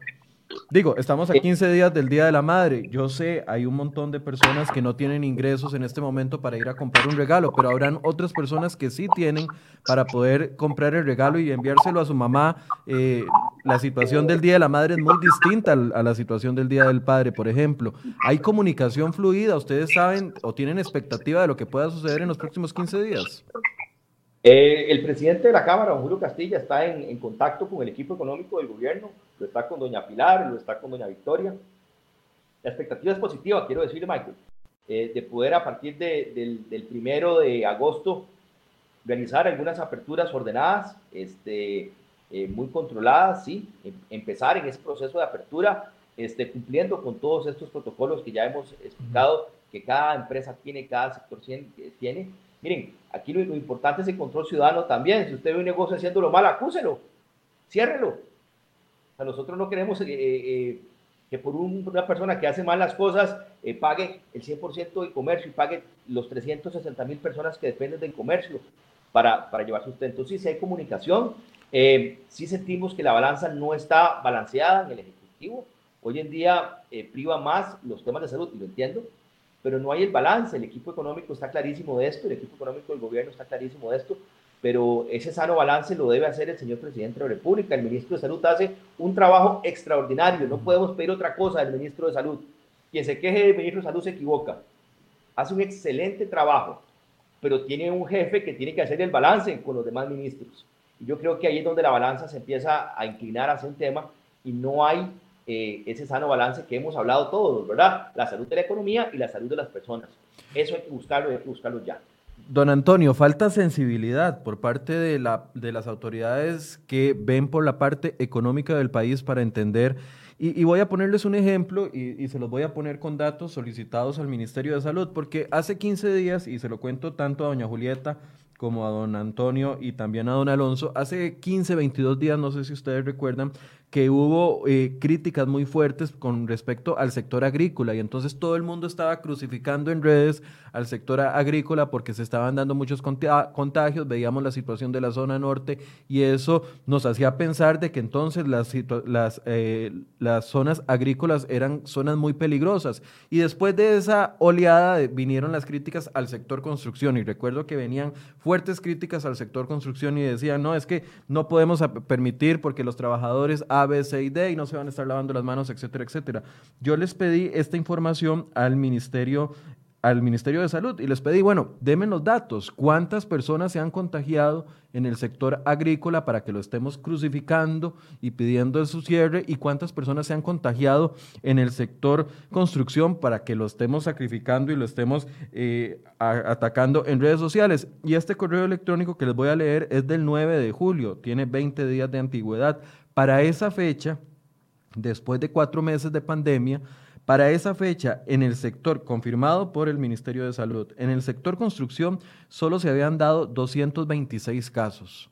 Digo, estamos a 15 días del Día de la Madre. Yo sé, hay un montón de personas que no tienen ingresos en este momento para ir a comprar un regalo, pero habrán otras personas que sí tienen para poder comprar el regalo y enviárselo a su mamá. Eh, la situación del Día de la Madre es muy distinta a la situación del Día del Padre, por ejemplo. ¿Hay comunicación fluida? ¿Ustedes saben o tienen expectativa de lo que pueda suceder en los próximos 15 días? Eh, el presidente de la Cámara, don Julio Castilla, está en, contacto con el equipo económico del gobierno, lo está con doña Pilar, lo está con doña Victoria. La expectativa es positiva, quiero decirle, Michael, eh, de poder a partir del, primero de agosto realizar algunas aperturas ordenadas, este, eh, muy controladas, sí, em, empezar en ese proceso de apertura, este, cumpliendo con todos estos protocolos que ya hemos explicado que cada empresa tiene, cada sector tiene, Miren, aquí lo, importante es el control ciudadano también. Si usted ve un negocio haciéndolo mal, acúselo, ciérrelo. O nosotros no queremos eh, eh, que por una persona que hace mal las cosas eh, pague el 100% del comercio y pague los 360 mil personas que dependen del comercio para, para llevar sustento. Sí, sí hay comunicación, sí sentimos que la balanza no está balanceada en el Ejecutivo. Hoy en día priva más los temas de salud, y lo entiendo, pero no hay el balance. El equipo económico está clarísimo de esto, el equipo económico del gobierno está clarísimo de esto, pero ese sano balance lo debe hacer el señor presidente de la República. El ministro de Salud hace un trabajo extraordinario. No podemos pedir otra cosa del ministro de Salud. Quien se queje del ministro de Salud se equivoca. Hace un excelente trabajo, pero tiene un jefe que tiene que hacer el balance con los demás ministros. Y yo creo que ahí es donde la balanza se empieza a inclinar hacia un tema y no hay eh, ese sano balance que hemos hablado todos, ¿verdad? La salud de la economía y la salud de las personas. Eso hay que buscarlo y hay que buscarlo ya. Don Antonio, falta sensibilidad por parte de, la, de las autoridades que ven por la parte económica del país para entender. Y, voy a ponerles un ejemplo y, y, se los voy a poner con datos solicitados al Ministerio de Salud, porque hace 15 días, y se lo cuento tanto a doña Julieta como a don Antonio y también a don Alonso, hace 15, 22 días, no sé si ustedes recuerdan, que hubo eh, críticas muy fuertes con respecto al sector agrícola. Y entonces todo el mundo estaba crucificando en redes al sector agrícola porque se estaban dando muchos contagios, veíamos la situación de la zona norte y eso nos hacía pensar de que entonces las, las, eh, las zonas agrícolas eran zonas muy peligrosas. Y después de esa oleada vinieron las críticas al sector construcción. Y recuerdo que venían fuertes críticas al sector construcción y decían, no, es que no podemos permitir porque los trabajadores a, B, C y D y no se van a estar lavando las manos, etcétera, etcétera. Yo les pedí esta información al Ministerio al Ministerio de Salud y les pedí, bueno, denme los datos, cuántas personas se han contagiado en el sector agrícola para que lo estemos crucificando y pidiendo su cierre y cuántas personas se han contagiado en el sector construcción para que lo estemos sacrificando y lo estemos eh, atacando en redes sociales. Y este correo electrónico que les voy a leer es del 9 de julio, tiene 20 días de antigüedad. Para esa fecha, después de cuatro meses de pandemia, para esa fecha, en el sector, confirmado por el Ministerio de Salud, en el sector construcción solo se habían dado 226 casos.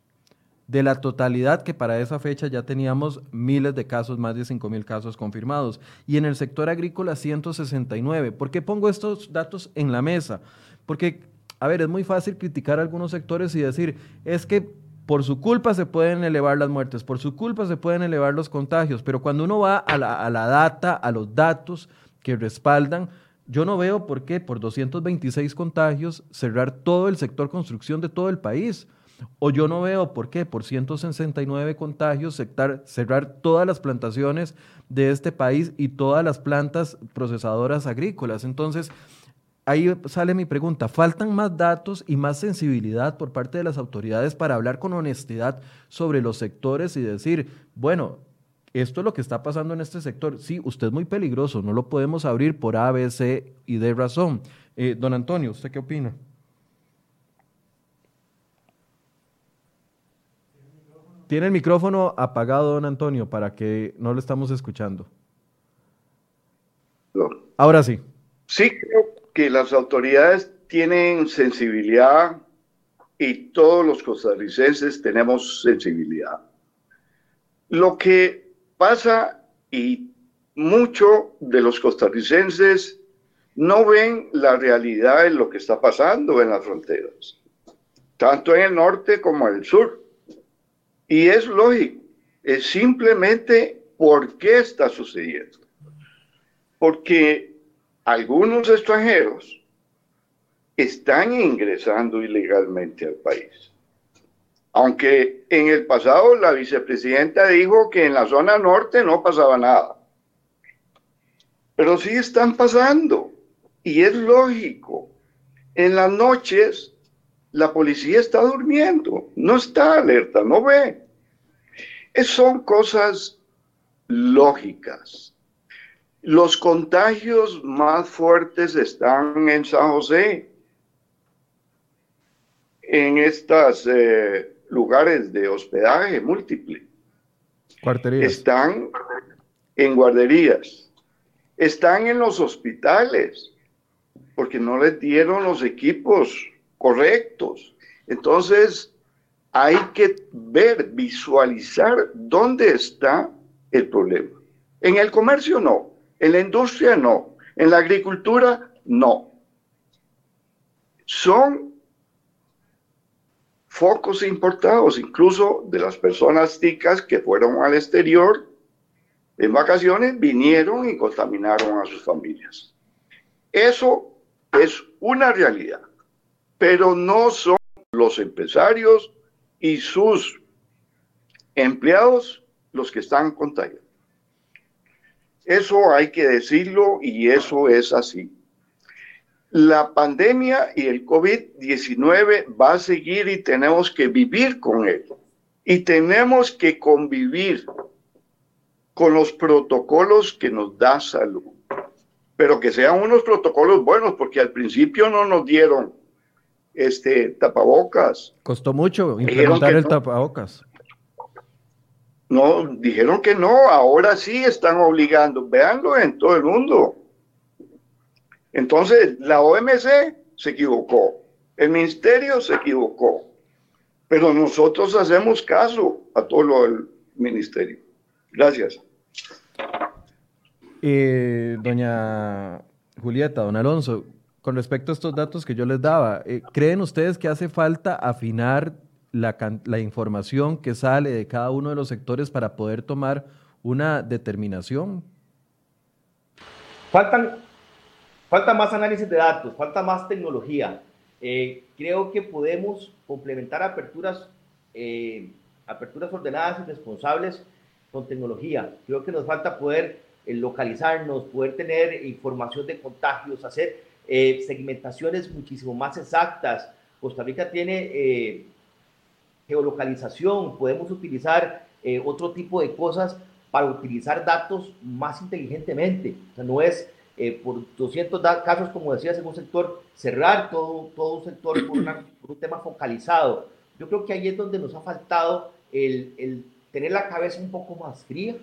De la totalidad que para esa fecha ya teníamos miles de casos, más de 5 mil casos confirmados. Y en el sector agrícola 169. ¿Por qué pongo estos datos en la mesa? Porque, a ver, es muy fácil criticar algunos sectores y decir, es que por su culpa se pueden elevar las muertes, por su culpa se pueden elevar los contagios, pero cuando uno va a la, data, a los datos que respaldan, yo no veo por qué por 226 contagios cerrar todo el sector construcción de todo el país. O yo no veo por qué por 169 contagios cerrar todas las plantaciones de este país y todas las plantas procesadoras agrícolas. Entonces, ahí sale mi pregunta, ¿faltan más datos y más sensibilidad por parte de las autoridades para hablar con honestidad sobre los sectores y decir, bueno, esto es lo que está pasando en este sector. Sí, usted es muy peligroso, no lo podemos abrir por A, B, C y D razón. Eh, don Antonio, ¿usted qué opina? Tiene el micrófono apagado, don Antonio, para que no lo estamos escuchando. Ahora sí. Sí, creo que las autoridades tienen sensibilidad y todos los costarricenses tenemos sensibilidad. Lo que pasa y muchos de los costarricenses no ven la realidad de lo que está pasando en las fronteras, tanto en el norte como en el sur. Y es lógico, es simplemente por qué está sucediendo. Porque algunos extranjeros están ingresando ilegalmente al país. Aunque en el pasado la vicepresidenta dijo que en la zona norte no pasaba nada. Pero sí están pasando. Y es lógico. En las noches la policía está durmiendo, no está alerta, no ve. Son cosas lógicas. Los contagios más fuertes están en San José, en estos eh, lugares de hospedaje múltiple. Están en guarderías, están en los hospitales, porque no les dieron los equipos correctos. Entonces, hay que ver, visualizar dónde está el problema. En el comercio no, en la industria no. En la agricultura no. Son focos importados, incluso de las personas ticas que fueron al exterior en vacaciones, vinieron y contaminaron a sus familias. Eso es una realidad, pero no son los empresarios y sus empleados los que están contagiados. Eso hay que decirlo y eso es así. La pandemia y el COVID-19 va a seguir y tenemos que vivir con él. Y tenemos que convivir con los protocolos que nos da salud. Pero que sean unos protocolos buenos, porque al principio no nos dieron este tapabocas. Costó mucho implementar el tapabocas. No, dijeron que no, ahora sí están obligando. Véanlo en todo el mundo. Entonces, la OMC se equivocó, el ministerio se equivocó, pero nosotros hacemos caso a todo lo del ministerio. Gracias. Eh, doña Julieta, don Alonso, con respecto a estos datos que yo les daba, eh, ¿creen ustedes que hace falta afinar la, información que sale de cada uno de los sectores para poder tomar una determinación? Faltan, falta más análisis de datos, falta más tecnología. Eh, creo que podemos complementar aperturas, eh, aperturas ordenadas y responsables con tecnología. Creo que nos falta poder eh, localizarnos, poder tener información de contagios, hacer eh, segmentaciones muchísimo más exactas. Costa Rica tiene eh, geolocalización, podemos utilizar eh, otro tipo de cosas para utilizar datos más inteligentemente. O sea, no es por 200 casos, como decías, en un sector, cerrar todo, todo un sector por, por, un tema focalizado. Yo creo que ahí es donde nos ha faltado el, el tener la cabeza un poco más fría,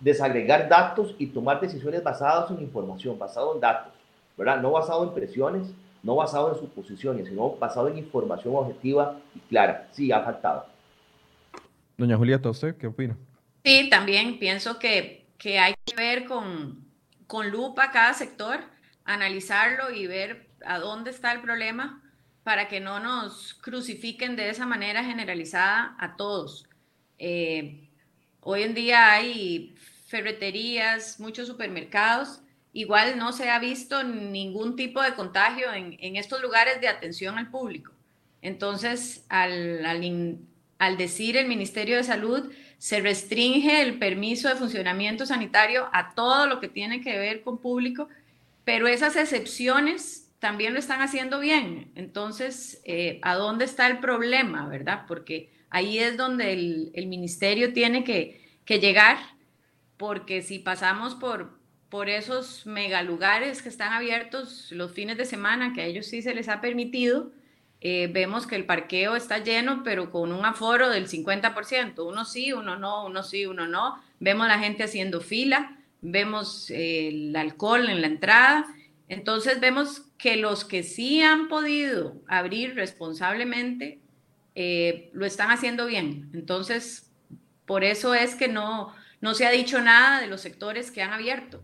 desagregar datos y tomar decisiones basadas en información, basado en datos, ¿verdad? No basado en presiones, no basado en suposiciones, sino basado en información objetiva y clara. Sí, ha faltado. Doña Julieta, ¿usted qué opina? Sí, también pienso que, que hay que ver con, con lupa cada sector, analizarlo y ver a dónde está el problema para que no nos crucifiquen de esa manera generalizada a todos. Eh, Hoy en día hay ferreterías, muchos supermercados. Igual no se ha visto ningún tipo de contagio en, estos lugares de atención al público. Entonces, al, al, decir el Ministerio de Salud, se restringe el permiso de funcionamiento sanitario a todo lo que tiene que ver con público, pero esas excepciones también lo están haciendo bien. Entonces, eh, ¿a dónde está el problema, verdad? Porque Ahí es donde el, ministerio tiene que, llegar, porque si pasamos por, por esos megalugares que están abiertos los fines de semana, que a ellos sí se les ha permitido, eh, vemos que el parqueo está lleno, pero con un aforo del 50%. Uno sí, uno no, uno sí, uno no. Vemos la gente haciendo fila, vemos eh, el alcohol en la entrada. Entonces vemos que los que sí han podido abrir responsablemente eh, lo están haciendo bien. Entonces, por eso es que no, no se ha dicho nada de los sectores que han abierto.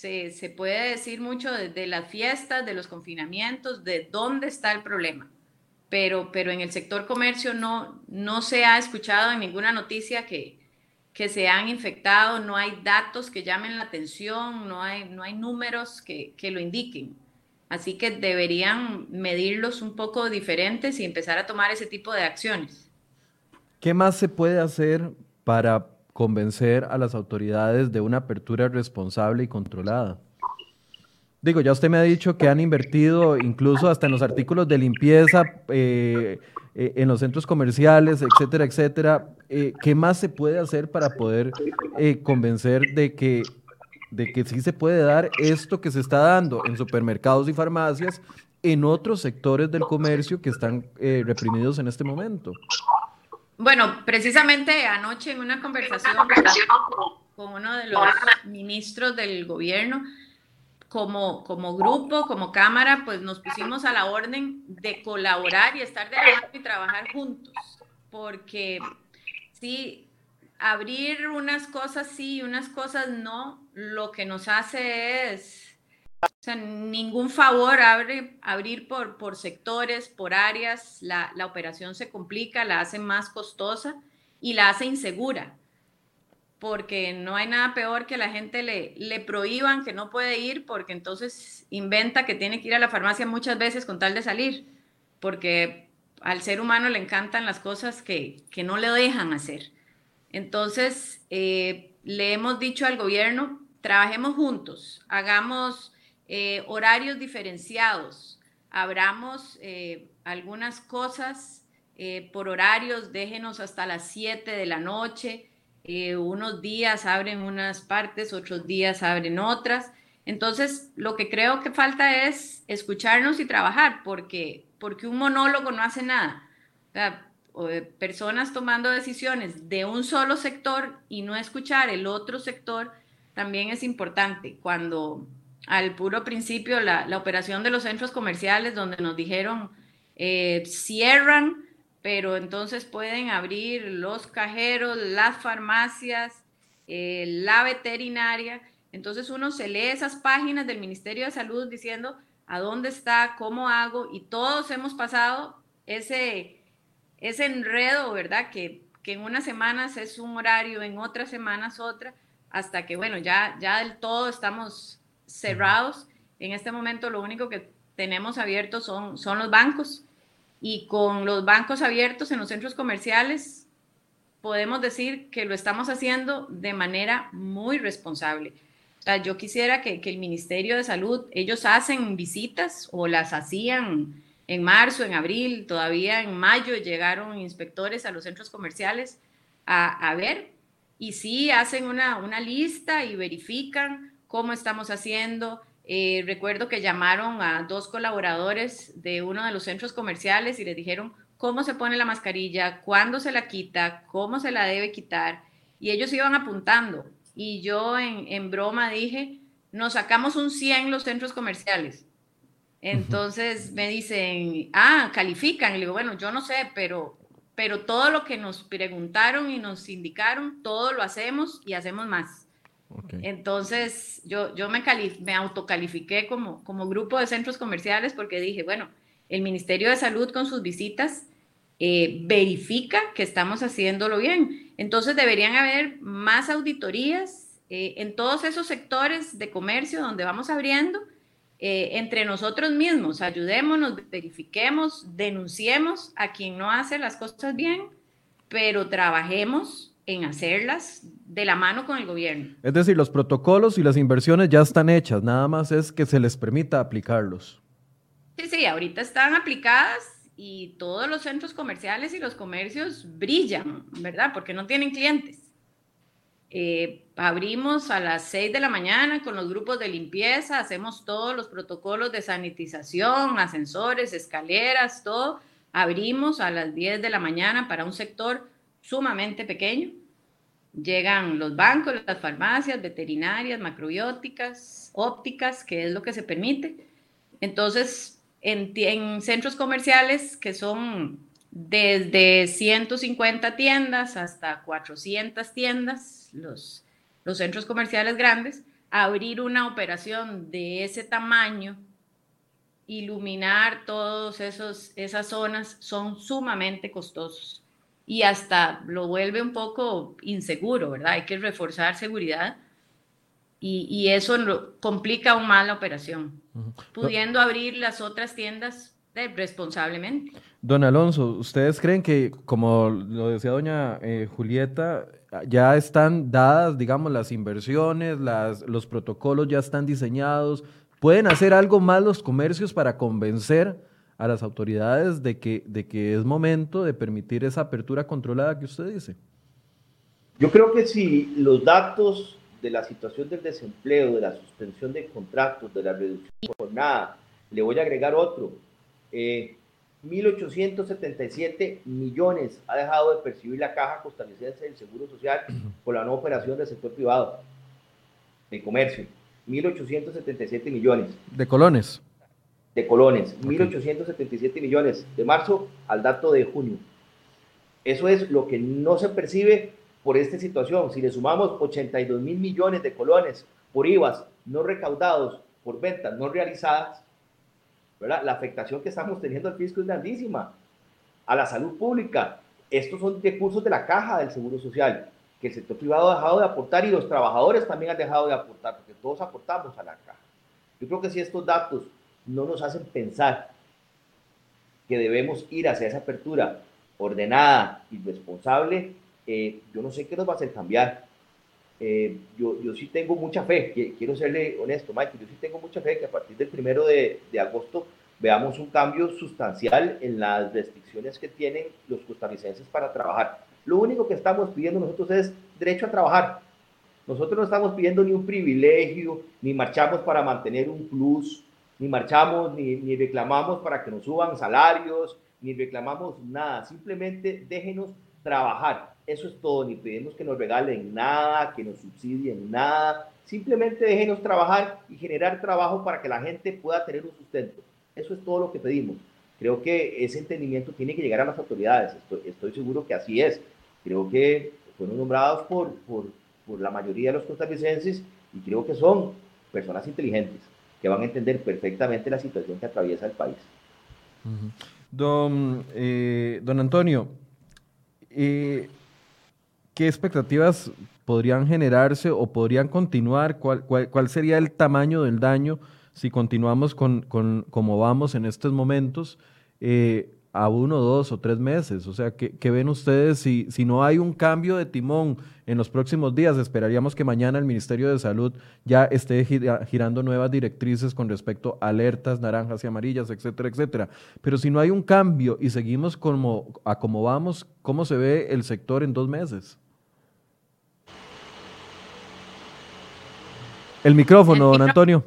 Se, se puede decir mucho de, las fiestas, de los confinamientos, de dónde está el problema. Pero, pero en el sector comercio no, no se ha escuchado en ninguna noticia que, que se han infectado, no hay datos que llamen la atención, no hay, no hay números que, que lo indiquen. Así que deberían medirlos un poco diferentes y empezar a tomar ese tipo de acciones. ¿Qué más se puede hacer para convencer a las autoridades de una apertura responsable y controlada? Digo, ya usted me ha dicho que han invertido incluso hasta en los artículos de limpieza, eh, eh, en los centros comerciales, etcétera, etcétera. Eh, ¿Qué más se puede hacer para poder convencer de que de que sí se puede dar esto que se está dando en supermercados y farmacias en otros sectores del comercio que están eh, reprimidos en este momento. Bueno, precisamente anoche en una conversación con uno de los ministros del gobierno, como, como grupo, como cámara, pues nos pusimos a la orden de colaborar y estar de acuerdo y trabajar juntos, porque sí, abrir unas cosas sí y unas cosas no, lo que nos hace es, o sea, ningún favor abre, abrir por, por sectores, por áreas, la, la operación se complica, la hace más costosa y la hace insegura, porque no hay nada peor que la gente le, le prohíban que no puede ir, porque entonces inventa que tiene que ir a la farmacia muchas veces con tal de salir, porque al ser humano le encantan las cosas que, que no le dejan hacer. Entonces, eh, le hemos dicho al gobierno, trabajemos juntos, hagamos eh, horarios diferenciados, abramos eh, algunas cosas por horarios, déjenos hasta las 7 de la noche, unos días abren unas partes, otros días abren otras. Entonces, lo que creo que falta es escucharnos y trabajar, porque, porque un monólogo no hace nada personas tomando decisiones de un solo sector y no escuchar el otro sector también es importante. Cuando al puro principio la, operación de los centros comerciales donde nos dijeron eh, cierran, pero entonces pueden abrir los cajeros, las farmacias, eh, la veterinaria. Entonces uno se lee esas páginas del Ministerio de Salud diciendo a dónde está, cómo hago, y todos hemos pasado ese, ese enredo, ¿verdad? Que, en unas semanas es un horario, en otras semanas otra, hasta que, bueno, ya, ya del todo estamos cerrados. En este momento lo único que tenemos abiertos son, son los bancos y con los bancos abiertos en los centros comerciales podemos decir que lo estamos haciendo de manera muy responsable. O sea, yo quisiera que, que el Ministerio de Salud, ellos hacen visitas o las hacían en marzo, en abril, todavía en mayo llegaron inspectores a los centros comerciales a, a ver y sí hacen una, una, lista y verifican cómo estamos haciendo. Eh, recuerdo que llamaron a dos colaboradores de uno de los centros comerciales y les dijeron cómo se pone la mascarilla, cuándo se la quita, cómo se la debe quitar. Y ellos iban apuntando. Y yo en, en broma dije, nos sacamos un 100 los centros comerciales. Entonces me dicen, ah, califican. Y le digo, bueno, yo no sé, pero, pero todo lo que nos preguntaron y nos indicaron, todo lo hacemos y hacemos más. Entonces yo, yo me, me autocalifiqué como, como grupo de centros comerciales porque dije, bueno, el Ministerio de Salud con sus visitas eh, verifica que estamos haciéndolo bien. Entonces deberían haber más auditorías eh, en todos esos sectores de comercio donde vamos abriendo, eh, entre nosotros mismos, ayudémonos, verifiquemos, denunciemos a quien no hace las cosas bien, pero trabajemos en hacerlas de la mano con el gobierno. Es decir, los protocolos y las inversiones ya están hechas, nada más es que se les permita aplicarlos. Sí, sí, ahorita están aplicadas y todos los centros comerciales y los comercios brillan, ¿verdad? Porque no tienen clientes. Eh, abrimos a las 6 de la mañana con los grupos de limpieza, hacemos todos los protocolos de sanitización, ascensores, escaleras, todo. Abrimos a las 10 de la mañana para un sector sumamente pequeño. Llegan los bancos, las farmacias, veterinarias, macrobióticas, ópticas, que es lo que se permite. Entonces, en, centros comerciales que son desde 150 tiendas hasta 400 tiendas, los, los centros comerciales grandes, abrir una operación de ese tamaño, iluminar todas esas zonas son sumamente costosos y hasta lo vuelve un poco inseguro, ¿verdad? Hay que reforzar seguridad y, eso complica aún más la operación, pudiendo abrir las otras tiendas responsablemente. Don Alonso, ¿ustedes creen que, como lo decía doña eh, Julieta, ya están dadas, digamos, las inversiones, las, los protocolos ya están diseñados? ¿Pueden hacer algo más los comercios para convencer a las autoridades de que, de que es momento de permitir esa apertura controlada que usted dice? Yo creo que si los datos de la situación del desempleo, de la suspensión de contratos, de la reducción de jornada. Le voy a agregar otro. 1.877 eh, millones ha dejado de percibir la caja costarricense del Seguro Social [CLEARS THROAT] por la no operación del sector privado, de comercio. 1.877 millones. ¿De colones? De colones. 1.877 millones de marzo al dato de junio. Eso es lo que no se percibe por esta situación. Si le sumamos 82 mil millones de colones por IVAs no recaudados por ventas no realizadas, ¿verdad? la afectación que estamos teniendo al fisco es grandísima. A la salud pública, estos son recursos de la caja del Seguro Social, que el sector privado ha dejado de aportar y los trabajadores también han dejado de aportar, porque todos aportamos a la caja. Yo creo que si estos datos no nos hacen pensar que debemos ir hacia esa apertura ordenada y responsable, eh, yo no sé qué nos va a hacer cambiar. Eh, yo, yo sí tengo mucha fe, quiero serle honesto, Mike, yo sí tengo mucha fe que a partir del primero de, de agosto veamos un cambio sustancial en las restricciones que tienen los costarricenses para trabajar. Lo único que estamos pidiendo nosotros es derecho a trabajar. Nosotros no estamos pidiendo ni un privilegio, ni marchamos para mantener un plus, ni marchamos, ni, ni reclamamos para que nos suban salarios, ni reclamamos nada. Simplemente déjenos trabajar. Eso es todo, ni pedimos que nos regalen nada, que nos subsidien nada. Simplemente déjenos trabajar y generar trabajo para que la gente pueda tener un sustento. Eso es todo lo que pedimos. Creo que ese entendimiento tiene que llegar a las autoridades. Estoy, seguro que así es. Creo que fueron nombrados por, por, por la mayoría de los costarricenses y creo que son personas inteligentes que van a entender perfectamente la situación que atraviesa el país. Don, eh, don Antonio, eh, ¿qué expectativas podrían generarse o podrían continuar? ¿Cuál, cuál, sería el tamaño del daño si continuamos con, con como vamos en estos momentos? Eh, a uno, dos o tres meses. O sea, ¿qué, ven ustedes si, si no hay un cambio de timón en los próximos días? Esperaríamos que mañana el Ministerio de Salud ya esté girando nuevas directrices con respecto a alertas naranjas y amarillas, etcétera, etcétera. Pero si no hay un cambio y seguimos como, a como vamos, ¿cómo se ve el sector en dos meses? El micrófono, don Antonio.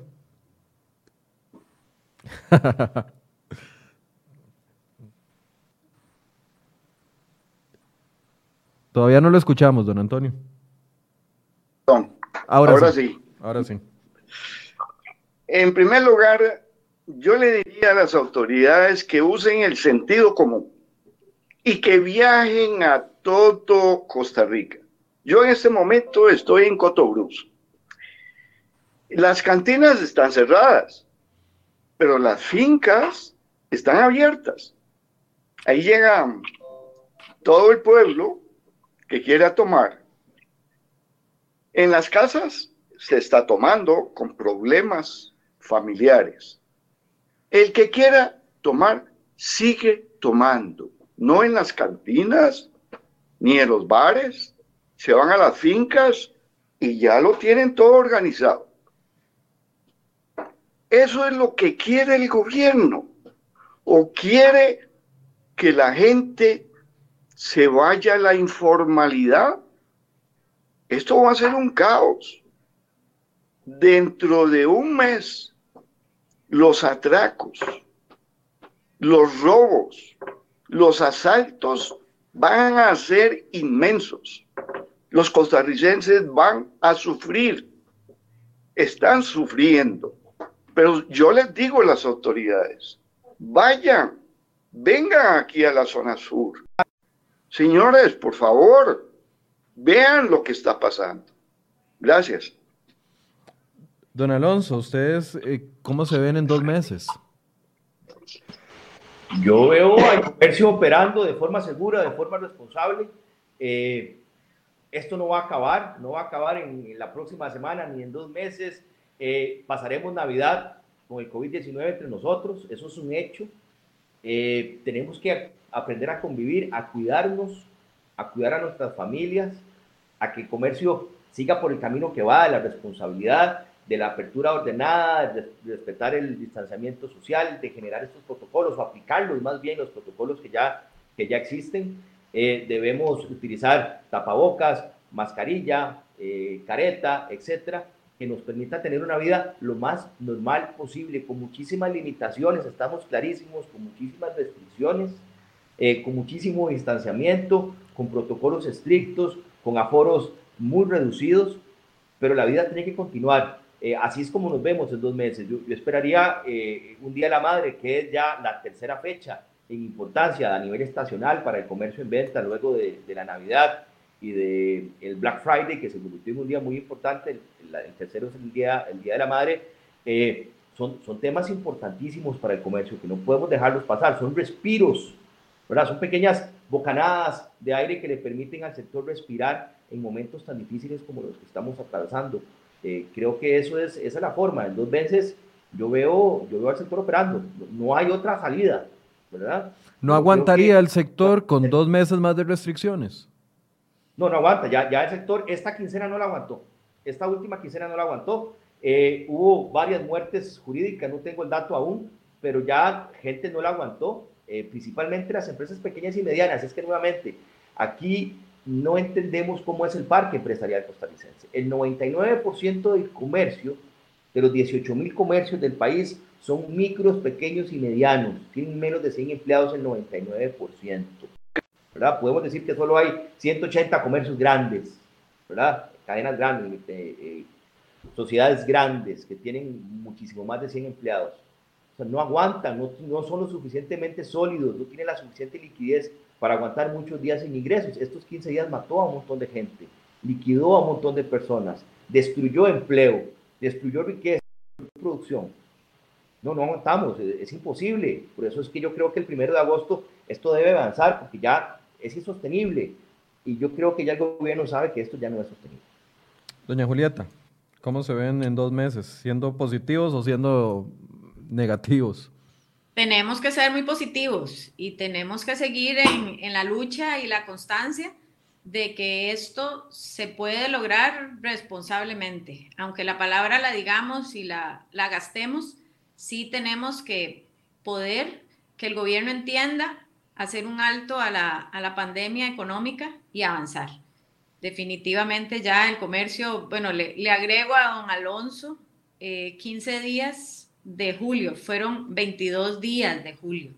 [LAUGHS] Todavía no lo escuchamos, don Antonio. Ahora, sí. Ahora sí. En primer lugar, yo le diría a las autoridades que usen el sentido común y que viajen a todo Costa Rica. Yo en este momento estoy en Cotobruz. Las cantinas están cerradas, pero las fincas están abiertas. Ahí llega todo el pueblo que quiera tomar. En las casas se está tomando con problemas familiares. El que quiera tomar, sigue tomando. No en las cantinas, ni en los bares. Se van a las fincas y ya lo tienen todo organizado. Eso es lo que quiere el gobierno. O quiere que la gente se vaya la informalidad, esto va a ser un caos. Dentro de un mes, los atracos, los robos, los asaltos van a ser inmensos. Los costarricenses van a sufrir, están sufriendo. Pero yo les digo a las autoridades, vayan, vengan aquí a la zona sur, Señores, por favor, vean lo que está pasando. Gracias. Don Alonso, ¿ustedes eh, cómo se ven en dos meses? Yo veo al comercio operando de forma segura, de forma responsable. Eh, esto no va a acabar, no va a acabar en, la próxima semana ni en dos meses. Eh, pasaremos Navidad con el COVID-19 entre nosotros, eso es un hecho. tenemos que aprender a convivir, a cuidarnos, a cuidar a nuestras familias, a que el comercio siga por el camino que va de la responsabilidad, de la apertura ordenada, de, respetar el distanciamiento social, de generar estos protocolos o aplicarlos más bien los protocolos que ya, que ya existen. Eh, debemos utilizar tapabocas, mascarilla, eh, careta, etcétera, que nos permita tener una vida lo más normal posible, con muchísimas limitaciones, estamos clarísimos, con muchísimas restricciones, eh, con muchísimo distanciamiento, con protocolos estrictos, con aforos muy reducidos, pero la vida tiene que continuar. Eh, así es como nos vemos en dos meses. Yo, esperaría eh, un Día de la Madre, que es ya la tercera fecha en importancia a nivel estacional para el comercio en venta luego de, la Navidad y del el Black Friday, que se convirtió en un día muy importante. El, tercero es el Día, el día de la Madre. son, son temas importantísimos para el comercio que no podemos dejarlos pasar. Son respiros son pequeñas bocanadas de aire que le permiten al sector respirar en momentos tan difíciles como los que estamos atravesando. Eh, creo que eso es, esa es la forma. En dos veces yo veo, yo veo al sector operando. No hay otra salida, ¿verdad? ¿No aguantaría el sector con dos meses más de restricciones? No, no aguanta. Ya, ya el sector, esta quincena no la aguantó. Esta última quincena no la aguantó. Eh, hubo varias muertes jurídicas, no tengo el dato aún, pero ya gente no la aguantó. Eh, principalmente las empresas pequeñas y medianas. Es que nuevamente, aquí no entendemos cómo es el parque empresarial costarricense. El 99% del comercio, de los 18 mil comercios del país, son micros, pequeños y medianos. Tienen menos de 100 empleados el 99%. ¿verdad? Podemos decir que solo hay 180 comercios grandes, ¿verdad? cadenas grandes, eh, eh, sociedades grandes que tienen muchísimo más de 100 empleados. O sea, no aguantan, no, no son lo suficientemente sólidos, no tienen la suficiente liquidez para aguantar muchos días sin ingresos. Estos 15 días mató a un montón de gente, liquidó a un montón de personas, destruyó empleo, destruyó riqueza, producción. No, no aguantamos, es, imposible. Por eso es que yo creo que el primero de agosto esto debe avanzar porque ya es insostenible. Y yo creo que ya el gobierno sabe que esto ya no es sostenible. Doña Julieta, ¿cómo se ven en dos meses? ¿Siendo positivos o siendo negativos? tenemos que ser muy positivos y tenemos que seguir en, en, la lucha y la constancia de que esto se puede lograr responsablemente. Aunque la palabra la digamos y la, la gastemos, sí tenemos que poder que el gobierno entienda hacer un alto a la, a la pandemia económica y avanzar. Definitivamente ya el comercio, bueno, le, le agrego a don Alonso, eh, 15 días de julio, fueron 22 días de julio.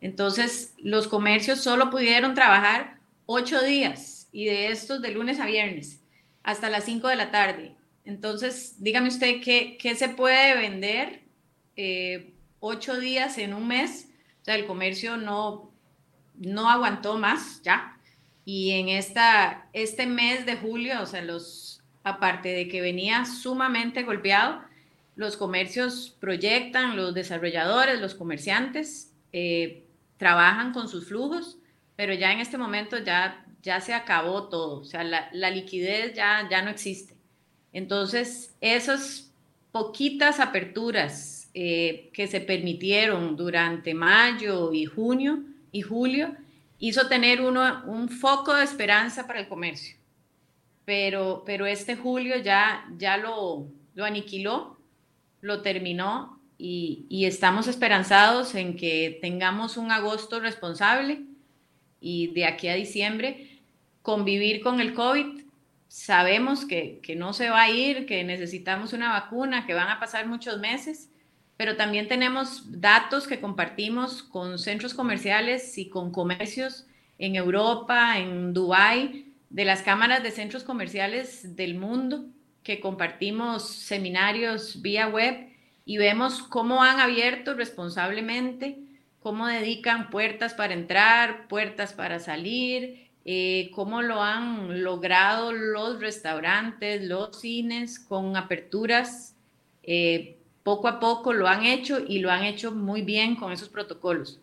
Entonces, los comercios solo pudieron trabajar 8 días y de estos de lunes a viernes hasta las 5 de la tarde. Entonces, dígame usted qué, qué se puede vender eh, 8 días en un mes. O sea, el comercio no, no aguantó más ya. Y en esta, este mes de julio, o sea, los, aparte de que venía sumamente golpeado, los comercios proyectan, los desarrolladores, los comerciantes eh, trabajan con sus flujos, pero ya en este momento ya, ya se acabó todo, o sea, la, liquidez ya, ya no existe. Entonces, esas poquitas aperturas eh, que se permitieron durante mayo y junio y julio hizo tener uno un foco de esperanza para el comercio. Pero, pero este julio ya, ya lo aniquiló lo terminó y, estamos esperanzados en que tengamos un agosto responsable y de aquí a diciembre convivir con el COVID. Sabemos que, que no se va a ir, que necesitamos una vacuna, que van a pasar muchos meses, pero también tenemos datos que compartimos con centros comerciales y con comercios en Europa, en Dubái, de las cámaras de centros comerciales del mundo que compartimos seminarios vía web y vemos cómo han abierto responsablemente, cómo dedican puertas para entrar, puertas para salir, eh, cómo lo han logrado los restaurantes, los cines con aperturas. Eh, poco a poco lo han hecho y lo han hecho muy bien con esos protocolos.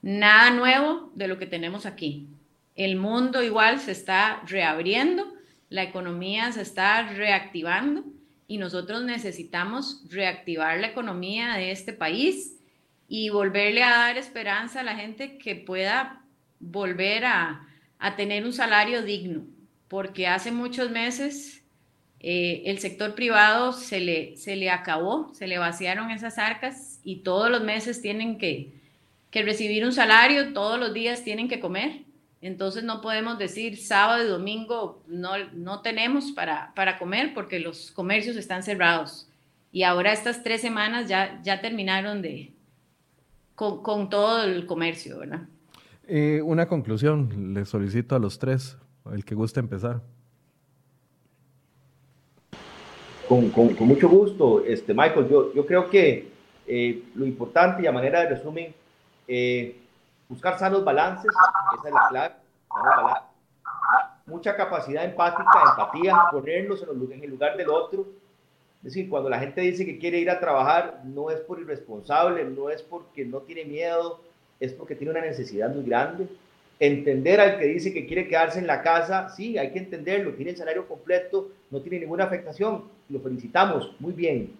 Nada nuevo de lo que tenemos aquí. El mundo igual se está reabriendo la economía se está reactivando y nosotros necesitamos reactivar la economía de este país y volverle a dar esperanza a la gente que pueda volver a, tener un salario digno, porque hace muchos meses eh, el sector privado se le, se le acabó, se le vaciaron esas arcas y todos los meses tienen que, que recibir un salario, todos los días tienen que comer entonces no podemos decir sábado y domingo no, no tenemos para, para comer porque los comercios están cerrados. Y ahora estas tres semanas ya, ya terminaron de, con, con todo el comercio, ¿verdad? Eh, una conclusión, le solicito a los tres, el que guste empezar. Con, con, con, mucho gusto, este, Michael. Yo, yo creo que eh, lo importante y a manera de resumen, eh, buscar sanos balances, esa es la clave, mucha capacidad empática, empatía, ponernos en, el lugar del otro. Es decir, cuando la gente dice que quiere ir a trabajar, no es por irresponsable, no es porque no tiene miedo, es porque tiene una necesidad muy grande. Entender al que dice que quiere quedarse en la casa, sí, hay que entenderlo, tiene el salario completo, no tiene ninguna afectación, lo felicitamos, muy bien.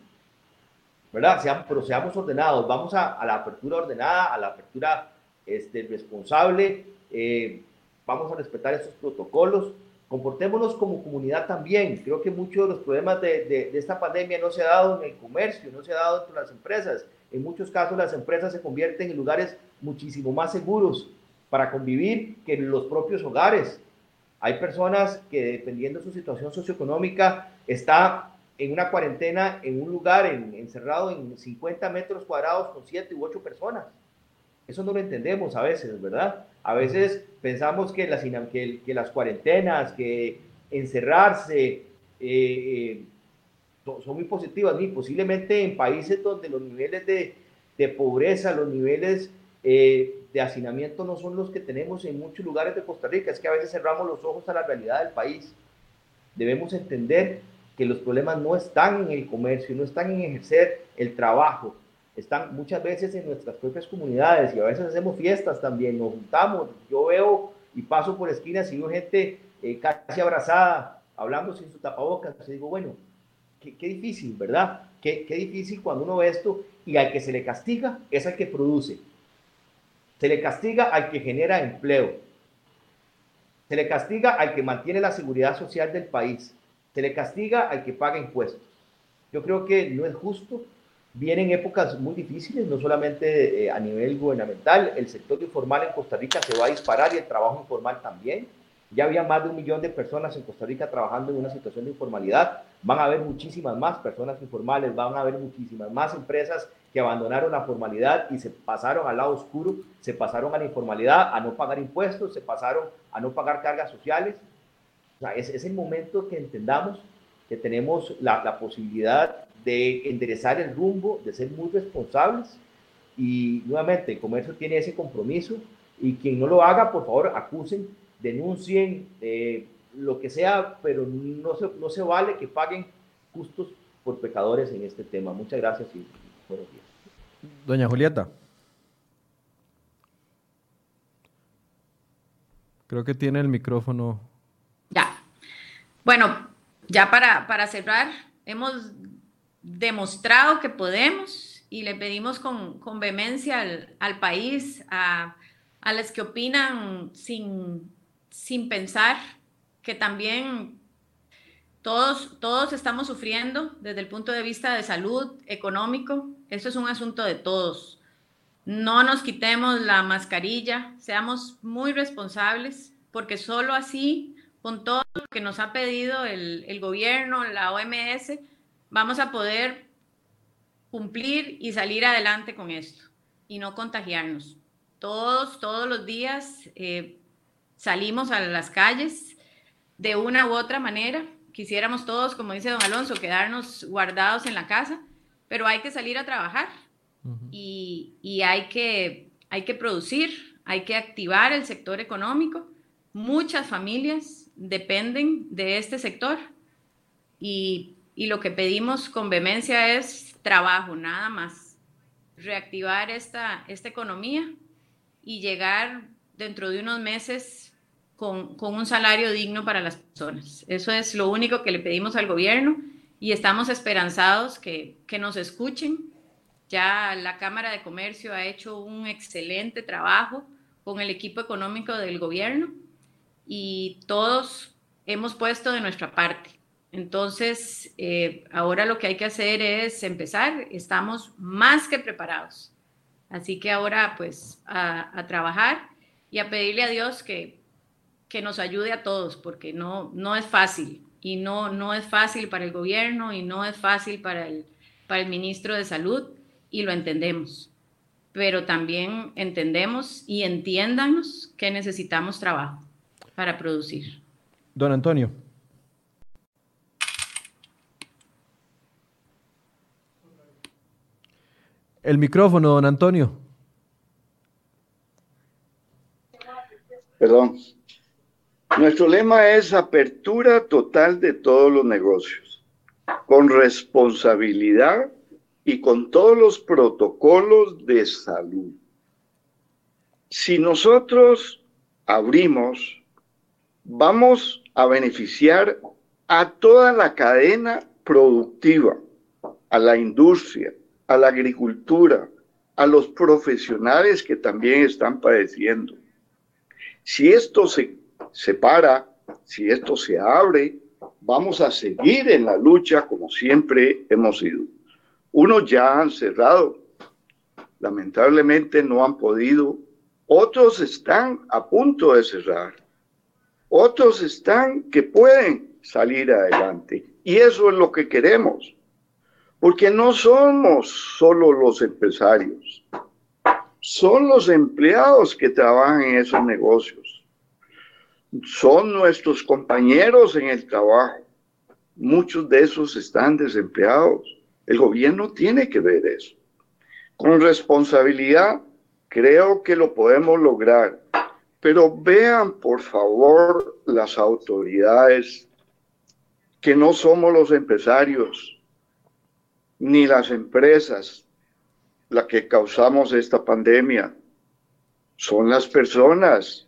¿Verdad? pero seamos ordenados, vamos a, a la apertura ordenada, a la apertura este, responsable, eh, vamos a respetar esos protocolos, comportémonos como comunidad también. Creo que muchos de los problemas de, de, esta pandemia no se ha dado en el comercio, no se ha dado entre las empresas. En muchos casos las empresas se convierten en lugares muchísimo más seguros para convivir que en los propios hogares. Hay personas que dependiendo de su situación socioeconómica está en una cuarentena en un lugar encerrado en 50 metros cuadrados con 7 u 8 personas. Eso no lo entendemos a veces, ¿verdad? A veces pensamos que las, que, las cuarentenas, que encerrarse, eh, eh, son muy positivas. Y posiblemente en países donde los niveles de, de pobreza, los niveles eh, de hacinamiento no son los que tenemos en muchos lugares de Costa Rica. Es que a veces cerramos los ojos a la realidad del país. Debemos entender que los problemas no están en el comercio, no están en ejercer el trabajo, están muchas veces en nuestras propias comunidades y a veces hacemos fiestas también, nos juntamos. Yo veo y paso por esquinas y veo gente eh, casi abrazada, hablando sin su tapabocas. Y digo, bueno, qué, qué, difícil, ¿verdad? qué, qué difícil cuando uno ve esto y al que se le castiga es al que produce. Se le castiga al que genera empleo. Se le castiga al que mantiene la seguridad social del país. Se le castiga al que paga impuestos. Yo creo que no es justo. Vienen épocas muy difíciles, no solamente eh, a nivel gubernamental. El sector informal en Costa Rica se va a disparar y el trabajo informal también. Ya había más de un millón de personas en Costa Rica trabajando en una situación de informalidad. Van a haber muchísimas más personas informales, van a haber muchísimas más empresas que abandonaron la formalidad y se pasaron al lado oscuro, se pasaron a la informalidad, a no pagar impuestos, se pasaron a no pagar cargas sociales. O sea, es, es el momento que entendamos que tenemos la, la posibilidad de enderezar el rumbo, de ser muy responsables y nuevamente el comercio tiene ese compromiso y quien no lo haga, por favor, acusen denuncien, eh, lo que sea, pero no se, no se vale que paguen justos por pecadores en este tema. Muchas gracias y buenos días. Doña Julieta. Creo que tiene el micrófono. Ya. Bueno, ya para, para cerrar, hemos demostrado que podemos y le pedimos con, con vehemencia al, al país, a, a las que opinan sin, sin pensar que también todos, todos estamos sufriendo desde el punto de vista de salud, económico. Eso es un asunto de todos. No nos quitemos la mascarilla, seamos muy responsables, porque solo así, con todo lo que nos ha pedido el, el gobierno, la OMS, vamos a poder cumplir y salir adelante con esto y no contagiarnos. Todos, todos los días eh, salimos a las calles de una u otra manera. Quisiéramos todos, como dice don Alonso, quedarnos guardados en la casa, pero hay que salir a trabajar y, y, hay, que, hay que producir, hay que activar el sector económico. Muchas familias dependen de este sector y, y lo que pedimos con vehemencia es trabajo, nada más. Reactivar esta, esta economía y llegar dentro de unos meses con, con, un salario digno para las personas. Eso es lo único que le pedimos al gobierno y estamos esperanzados que, que nos escuchen. Ya la Cámara de Comercio ha hecho un excelente trabajo con el equipo económico del gobierno y todos hemos puesto de nuestra parte. Entonces, eh, ahora lo que hay que hacer es empezar. Estamos más que preparados. Así que ahora, pues, a, trabajar y a pedirle a Dios que, que nos ayude a todos, porque no, no es fácil y no, no es fácil para el gobierno y no es fácil para el, para el ministro de Salud y lo entendemos. Pero también entendemos y entiéndanos que necesitamos trabajo para producir. Don Antonio. El micrófono, don Antonio. Perdón. Nuestro lema es apertura total de todos los negocios, con responsabilidad y con todos los protocolos de salud. Si nosotros abrimos, vamos a beneficiar a toda la cadena productiva, a la industria, a la agricultura, a los profesionales que también están padeciendo. Si esto se separa, si esto se abre, vamos a seguir en la lucha como siempre hemos ido. Unos ya han cerrado, lamentablemente no han podido, otros están a punto de cerrar, otros están que pueden salir adelante. Y eso es lo que queremos, porque no somos solo los empresarios, son los empleados que trabajan en esos negocios. Son nuestros compañeros en el trabajo. Muchos de esos están desempleados. El gobierno tiene que ver eso. Con responsabilidad, creo que lo podemos lograr. Pero vean, por favor, las autoridades, que no somos los empresarios, ni las empresas, la que causamos esta pandemia. Son las personas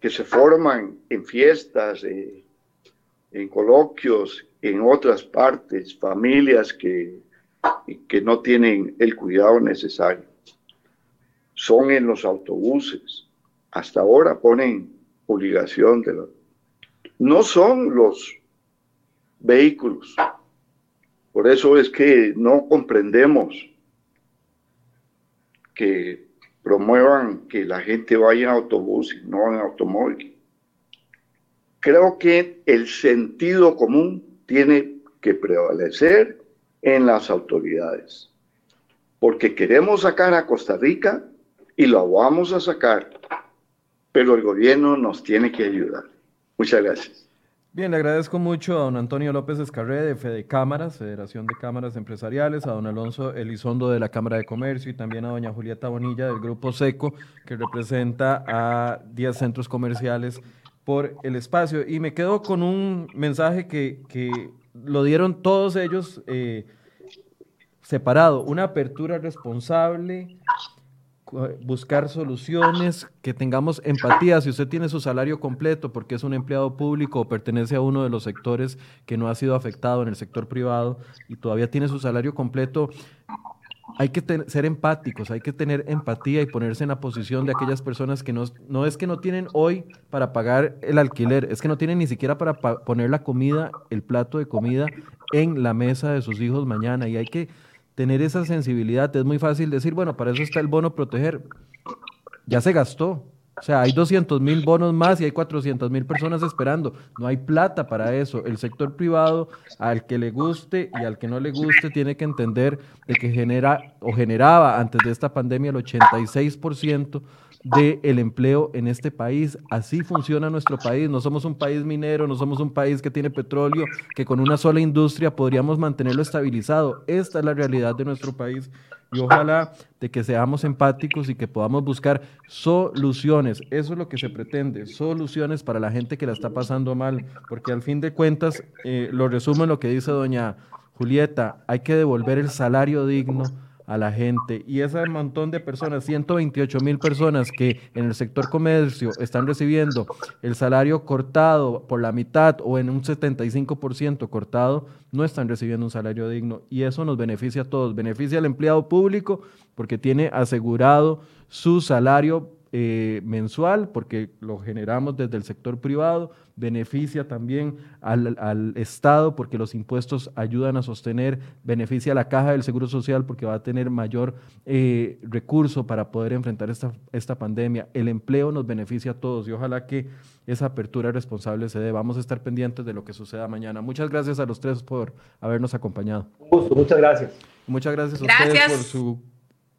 que se forman en fiestas, en coloquios, en otras partes, familias que que no tienen el cuidado necesario son en los autobuses. Hasta ahora ponen obligación de los... No son los vehículos. Por eso es que no comprendemos que promuevan que la gente vaya en autobús y no en automóvil. Creo que el sentido común tiene que prevalecer en las autoridades, porque queremos sacar a Costa Rica y lo vamos a sacar, pero el gobierno nos tiene que ayudar. Muchas gracias. Bien, le agradezco mucho a don Antonio López Escarré de Fede Cámaras, Federación de Cámaras Empresariales, a don Alonso Elizondo de la Cámara de Comercio y también a doña Julieta Bonilla del Grupo SECO, que representa a 10 centros comerciales por el espacio. Y me quedo con un mensaje que, que lo dieron todos ellos eh, separado, una apertura responsable, buscar soluciones, que tengamos empatía. Si usted tiene su salario completo porque es un empleado público o pertenece a uno de los sectores que no ha sido afectado en el sector privado y todavía tiene su salario completo, hay que ser empáticos, hay que tener empatía y ponerse en la posición de aquellas personas que no, no es que no tienen hoy para pagar el alquiler, es que no tienen ni siquiera para poner la comida, el plato de comida en la mesa de sus hijos mañana y hay que tener esa sensibilidad. Es muy fácil decir, bueno, para eso está el bono proteger. Ya se gastó. O sea, hay 200 mil bonos más y hay 400 mil personas esperando. No hay plata para eso. El sector privado, al que le guste y al que no le guste, tiene que entender de que genera o generaba antes de esta pandemia el 86% del empleo en este país. Así funciona nuestro país. No somos un país minero, no somos un país que tiene petróleo, que con una sola industria podríamos mantenerlo estabilizado. Esta es la realidad de nuestro país y ojalá de que seamos empáticos y que podamos buscar soluciones. Eso es lo que se pretende, soluciones para la gente que la está pasando mal, porque al fin de cuentas, eh, lo resumo en lo que dice doña Julieta, hay que devolver el salario digno a la gente. Y ese montón de personas, 128 mil personas que en el sector comercio están recibiendo el salario cortado por la mitad o en un 75% cortado, no están recibiendo un salario digno. Y eso nos beneficia a todos. Beneficia al empleado público porque tiene asegurado su salario eh, mensual, porque lo generamos desde el sector privado, beneficia también al, Estado, porque los impuestos ayudan a sostener, beneficia a la caja del Seguro Social, porque va a tener mayor eh, recurso para poder enfrentar esta, esta pandemia. El empleo nos beneficia a todos y ojalá que esa apertura responsable se dé. Vamos a estar pendientes de lo que suceda mañana. Muchas gracias a los tres por habernos acompañado. muchas gracias. Muchas gracias a ustedes por su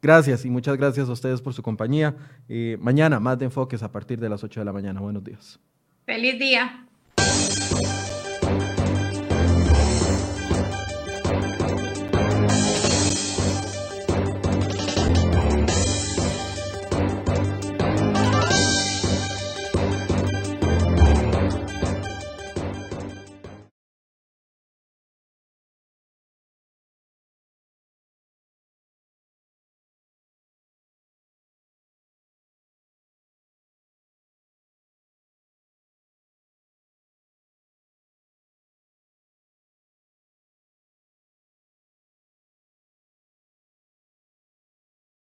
Gracias y muchas gracias a ustedes por su compañía. Eh, mañana más de enfoques a partir de las 8 de la mañana. Buenos días. Feliz día.